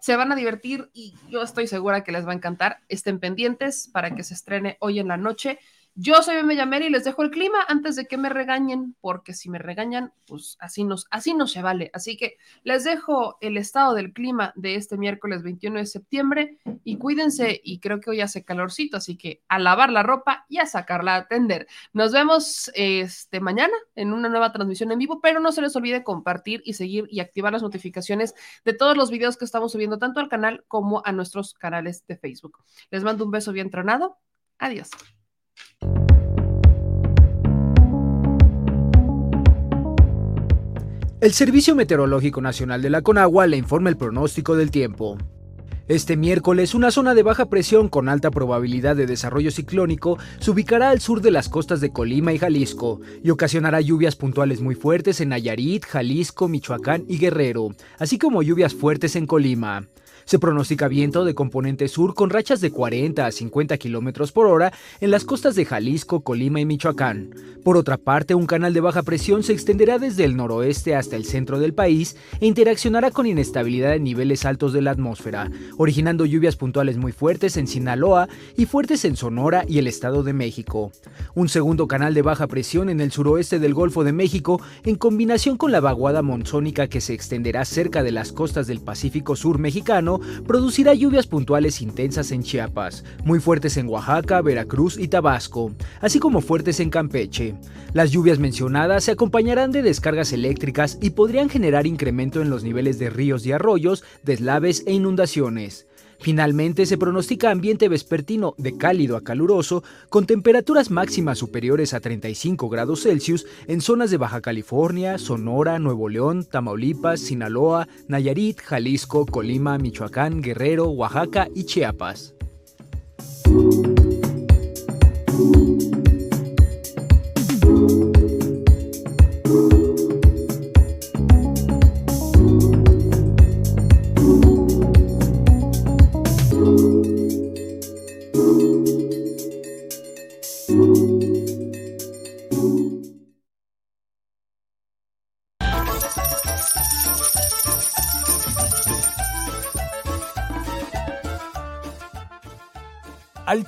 se van a divertir y yo estoy segura que les va a encantar. Estén pendientes para que se estrene hoy en la noche. Yo soy Meme Yamel y les dejo el clima antes de que me regañen, porque si me regañan, pues así, nos, así no se vale. Así que les dejo el estado del clima de este miércoles 21 de septiembre y cuídense y creo que hoy hace calorcito, así que a lavar la ropa y a sacarla a tender. Nos vemos este mañana en una nueva transmisión en vivo, pero no se les olvide compartir y seguir y activar las notificaciones de todos los videos que estamos subiendo tanto al canal como a nuestros canales de Facebook. Les mando un beso bien tronado. Adiós. El Servicio Meteorológico Nacional de la Conagua le informa el pronóstico del tiempo. Este miércoles, una zona de baja presión con alta probabilidad de desarrollo ciclónico se ubicará al sur de las costas de Colima y Jalisco y ocasionará lluvias puntuales muy fuertes en Nayarit, Jalisco, Michoacán y Guerrero, así como lluvias fuertes en Colima. Se pronostica viento de componente sur con rachas de 40 a 50 kilómetros por hora en las costas de Jalisco, Colima y Michoacán. Por otra parte, un canal de baja presión se extenderá desde el noroeste hasta el centro del país e interaccionará con inestabilidad en niveles altos de la atmósfera, originando lluvias puntuales muy fuertes en Sinaloa y fuertes en Sonora y el Estado de México. Un segundo canal de baja presión en el suroeste del Golfo de México, en combinación con la vaguada monzónica que se extenderá cerca de las costas del Pacífico Sur mexicano, producirá lluvias puntuales intensas en Chiapas, muy fuertes en Oaxaca, Veracruz y Tabasco, así como fuertes en Campeche. Las lluvias mencionadas se acompañarán de descargas eléctricas y podrían generar incremento en los niveles de ríos y arroyos, deslaves e inundaciones. Finalmente se pronostica ambiente vespertino de cálido a caluroso, con temperaturas máximas superiores a 35 grados Celsius en zonas de Baja California, Sonora, Nuevo León, Tamaulipas, Sinaloa, Nayarit, Jalisco, Colima, Michoacán, Guerrero, Oaxaca y Chiapas.